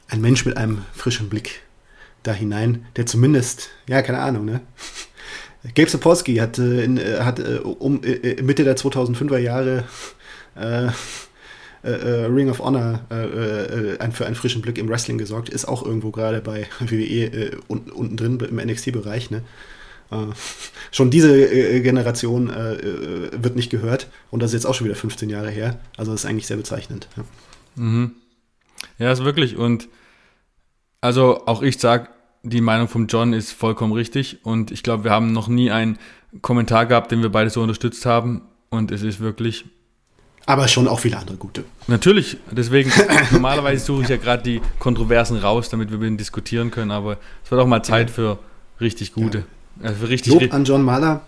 ein Mensch mit einem frischen Blick da hinein, der zumindest, ja, keine Ahnung, ne? [laughs] Gabe Sapolsky hat, äh, in, äh, hat äh, um äh, Mitte der 2005er Jahre äh, äh, Ring of Honor äh, äh, ein, für einen frischen Blick im Wrestling gesorgt. Ist auch irgendwo gerade bei [laughs] WWE un, unten drin im NXT-Bereich. Ne? [laughs] Schon diese Generation wird nicht gehört und das ist jetzt auch schon wieder 15 Jahre her. Also das ist eigentlich sehr bezeichnend. Ja. Mhm. Ja, ist wirklich. Und also auch ich sag, die Meinung von John ist vollkommen richtig. Und ich glaube, wir haben noch nie einen Kommentar gehabt, den wir beide so unterstützt haben. Und es ist wirklich. Aber schon auch viele andere gute. Natürlich, deswegen, [laughs] normalerweise suche ich ja gerade die Kontroversen raus, damit wir mit ihnen diskutieren können, aber es wird auch mal Zeit für richtig gute. Ja. Äh, für richtig, Lob an John Mahler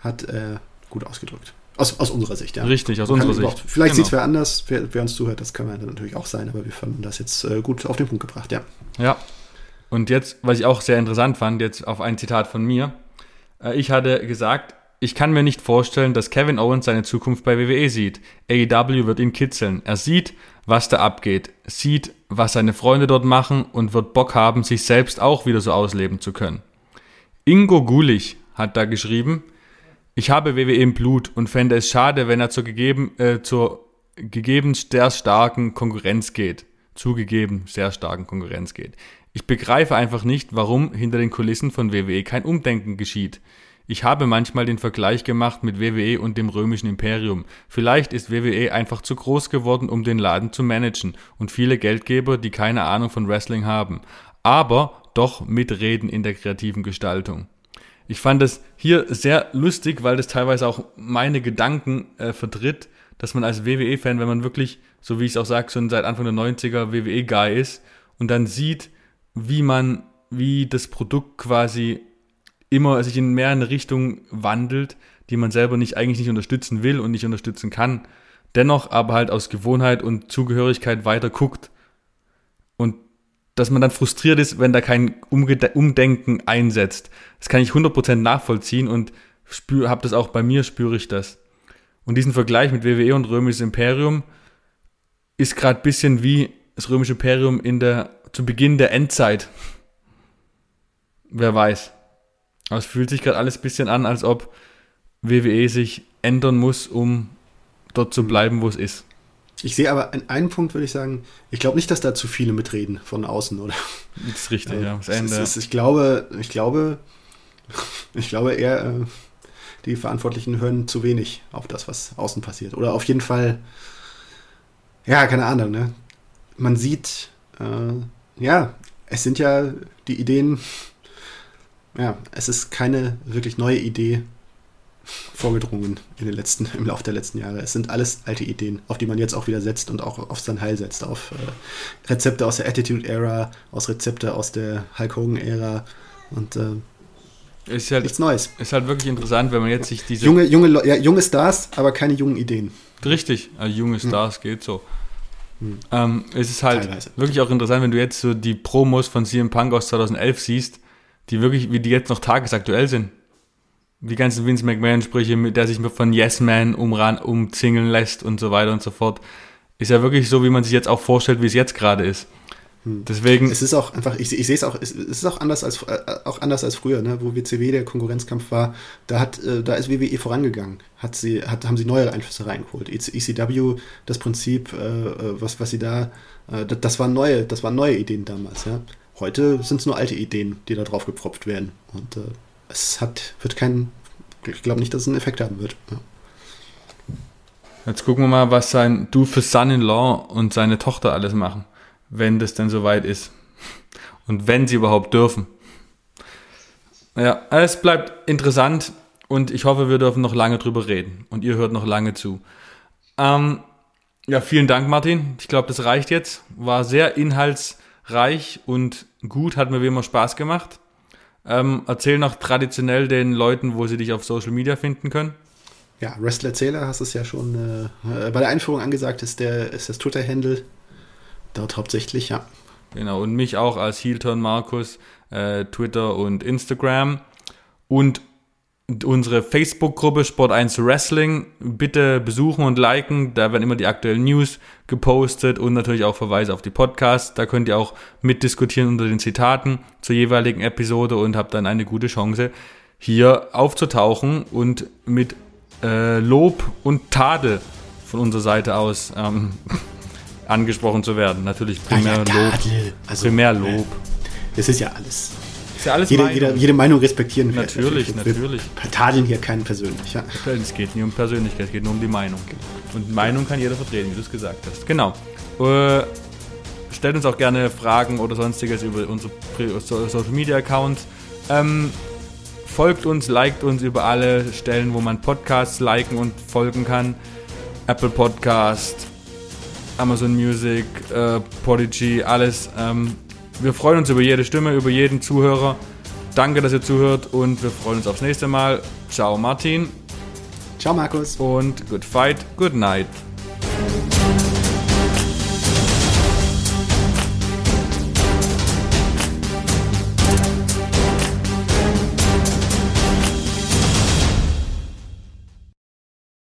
hat äh, gut ausgedrückt. Aus, aus unserer Sicht, ja. richtig, aus unserer Sicht. Vielleicht Genau. sieht es wer anders, wer, wer uns zuhört, das kann natürlich auch sein, aber wir fanden das jetzt äh, gut auf den Punkt gebracht, ja. Ja. Und jetzt, was ich auch sehr interessant fand, jetzt auf ein Zitat von mir. Äh, Ich hatte gesagt, ich kann mir nicht vorstellen, dass Kevin Owens seine Zukunft bei WWE sieht. AEW wird ihn kitzeln. Er sieht, was da abgeht, sieht, was seine Freunde dort machen und wird Bock haben, sich selbst auch wieder so ausleben zu können. Ingo Gulich hat da geschrieben, ich habe WWE im Blut und fände es schade, wenn er zur gegeben, äh, zur gegeben sehr starken Konkurrenz geht. Zugegeben sehr starken Konkurrenz geht. Ich begreife einfach nicht, warum hinter den Kulissen von WWE kein Umdenken geschieht. Ich habe manchmal den Vergleich gemacht mit WWE und dem römischen Imperium. Vielleicht ist WWE einfach zu groß geworden, um den Laden zu managen und viele Geldgeber, die keine Ahnung von Wrestling haben. Aber doch mitreden in der kreativen Gestaltung. Ich fand das hier sehr lustig, weil das teilweise auch meine Gedanken äh, vertritt, dass man als WWE-Fan, wenn man wirklich, so wie ich es auch sage, schon seit Anfang der 90er WWE-Guy ist und dann sieht, wie man, wie das Produkt quasi immer sich in mehr eine Richtung wandelt, die man selber nicht eigentlich nicht unterstützen will und nicht unterstützen kann, dennoch aber halt aus Gewohnheit und Zugehörigkeit weiter guckt und dass man dann frustriert ist, wenn da kein Umdenken einsetzt. Das kann ich 100% nachvollziehen und habe das auch bei mir, spüre ich das. Und diesen Vergleich mit WWE und Römisches Imperium ist gerade ein bisschen wie das Römische Imperium in der, zu Beginn der Endzeit. Wer weiß. Aber es fühlt sich gerade alles ein bisschen an, als ob WWE sich ändern muss, um dort zu bleiben, wo es ist. Ich sehe aber in einem Punkt, würde ich sagen, ich glaube nicht, dass da zu viele mitreden von außen, oder? Das ist richtig, ja. Das Ende. Ist, ich glaube, ich glaube, [laughs] ich glaube eher, äh, die Verantwortlichen hören zu wenig auf das, was außen passiert. Oder auf jeden Fall, ja, keine Ahnung, ne? Man sieht, äh, ja, es sind ja die Ideen, ja, es ist keine wirklich neue Idee vorgedrungen in den letzten, im Laufe der letzten Jahre. Es sind alles alte Ideen, auf die man jetzt auch wieder setzt und auch auf sein Heil setzt. Auf äh, Rezepte aus der Attitude-Ära, aus Rezepte aus der Hulk Hogan-Ära und äh, ist halt, nichts Neues. Ist halt wirklich interessant, wenn man jetzt sich diese. Junge, junge, ja, junge Stars, aber keine jungen Ideen. Richtig, also junge hm. Stars hm. geht so. Hm. Ähm, es ist halt Teilweise. wirklich auch interessant, wenn du jetzt so die Promos von CM Punk aus 2011 siehst, die wirklich, wie die jetzt noch tagesaktuell sind. Die ganzen Vince McMahon-Sprüche, der sich von Yes Man umran, umzingeln lässt und so weiter und so fort. Ist ja wirklich so, wie man sich jetzt auch vorstellt, wie es jetzt gerade ist. Hm. Deswegen. Es ist auch einfach, ich, ich sehe es auch, es ist auch anders als, äh, auch anders als früher, ne? wo WCW der Konkurrenzkampf war. Da hat, äh, da ist WWE vorangegangen. Hat sie, hat, haben sie neue Einflüsse reingeholt. ECW, das Prinzip, äh, was, was sie da, das waren neue, das waren neue Ideen damals, ja. Heute sind es nur alte Ideen, die da drauf gepfropft werden. Und äh, es hat, wird kein, ich glaube nicht, dass es einen Effekt haben wird. Ja. Jetzt gucken wir mal, was sein Du für Son-in-Law und seine Tochter alles machen wenn das denn soweit ist. [laughs] Und wenn sie überhaupt dürfen. Ja, es bleibt interessant und ich hoffe, wir dürfen noch lange drüber reden und ihr hört noch lange zu. Ähm, ja, vielen Dank, Martin. Ich glaube, das reicht jetzt. War sehr inhaltsreich und gut, hat mir wie immer Spaß gemacht. Ähm, erzähl noch traditionell den Leuten, wo sie dich auf Social Media finden können. Ja, Wrestler Erzähler hast es ja schon äh, bei der Einführung angesagt, ist, der, ist das Twitter-Handle Dort hauptsächlich, ja. Genau, und mich auch als Hilton Markus, äh, Twitter und Instagram. Und unsere Facebook-Gruppe Sport 1 Wrestling bitte besuchen und liken. Da werden immer die aktuellen News gepostet und natürlich auch Verweise auf die Podcasts. Da könnt ihr auch mitdiskutieren unter den Zitaten zur jeweiligen Episode und habt dann eine gute Chance, hier aufzutauchen und mit äh, Lob und Tadel von unserer Seite aus ähm, [laughs] angesprochen zu werden. Natürlich primär ja, Lob. Also, primär Lob. Das ist ja alles. Ja alles jede, Meinung. Jede, jede Meinung respektieren wir. Natürlich, natürlich. natürlich. Wir tadeln hier keinen persönlich. Ja. Es geht nicht um Persönlichkeit, es geht nur um die Meinung. Und Meinung kann jeder vertreten, wie du es gesagt hast. Genau. Äh, stellt uns auch gerne Fragen oder sonstiges über unsere Social Media Accounts. Ähm, folgt uns, liked uns über alle Stellen, wo man Podcasts liken und folgen kann. Apple Podcast, Amazon Music, äh, Prodigy, alles. Ähm, wir freuen uns über jede Stimme, über jeden Zuhörer. Danke, dass ihr zuhört und wir freuen uns aufs nächste Mal. Ciao Martin. Ciao Markus. Und good fight, good night.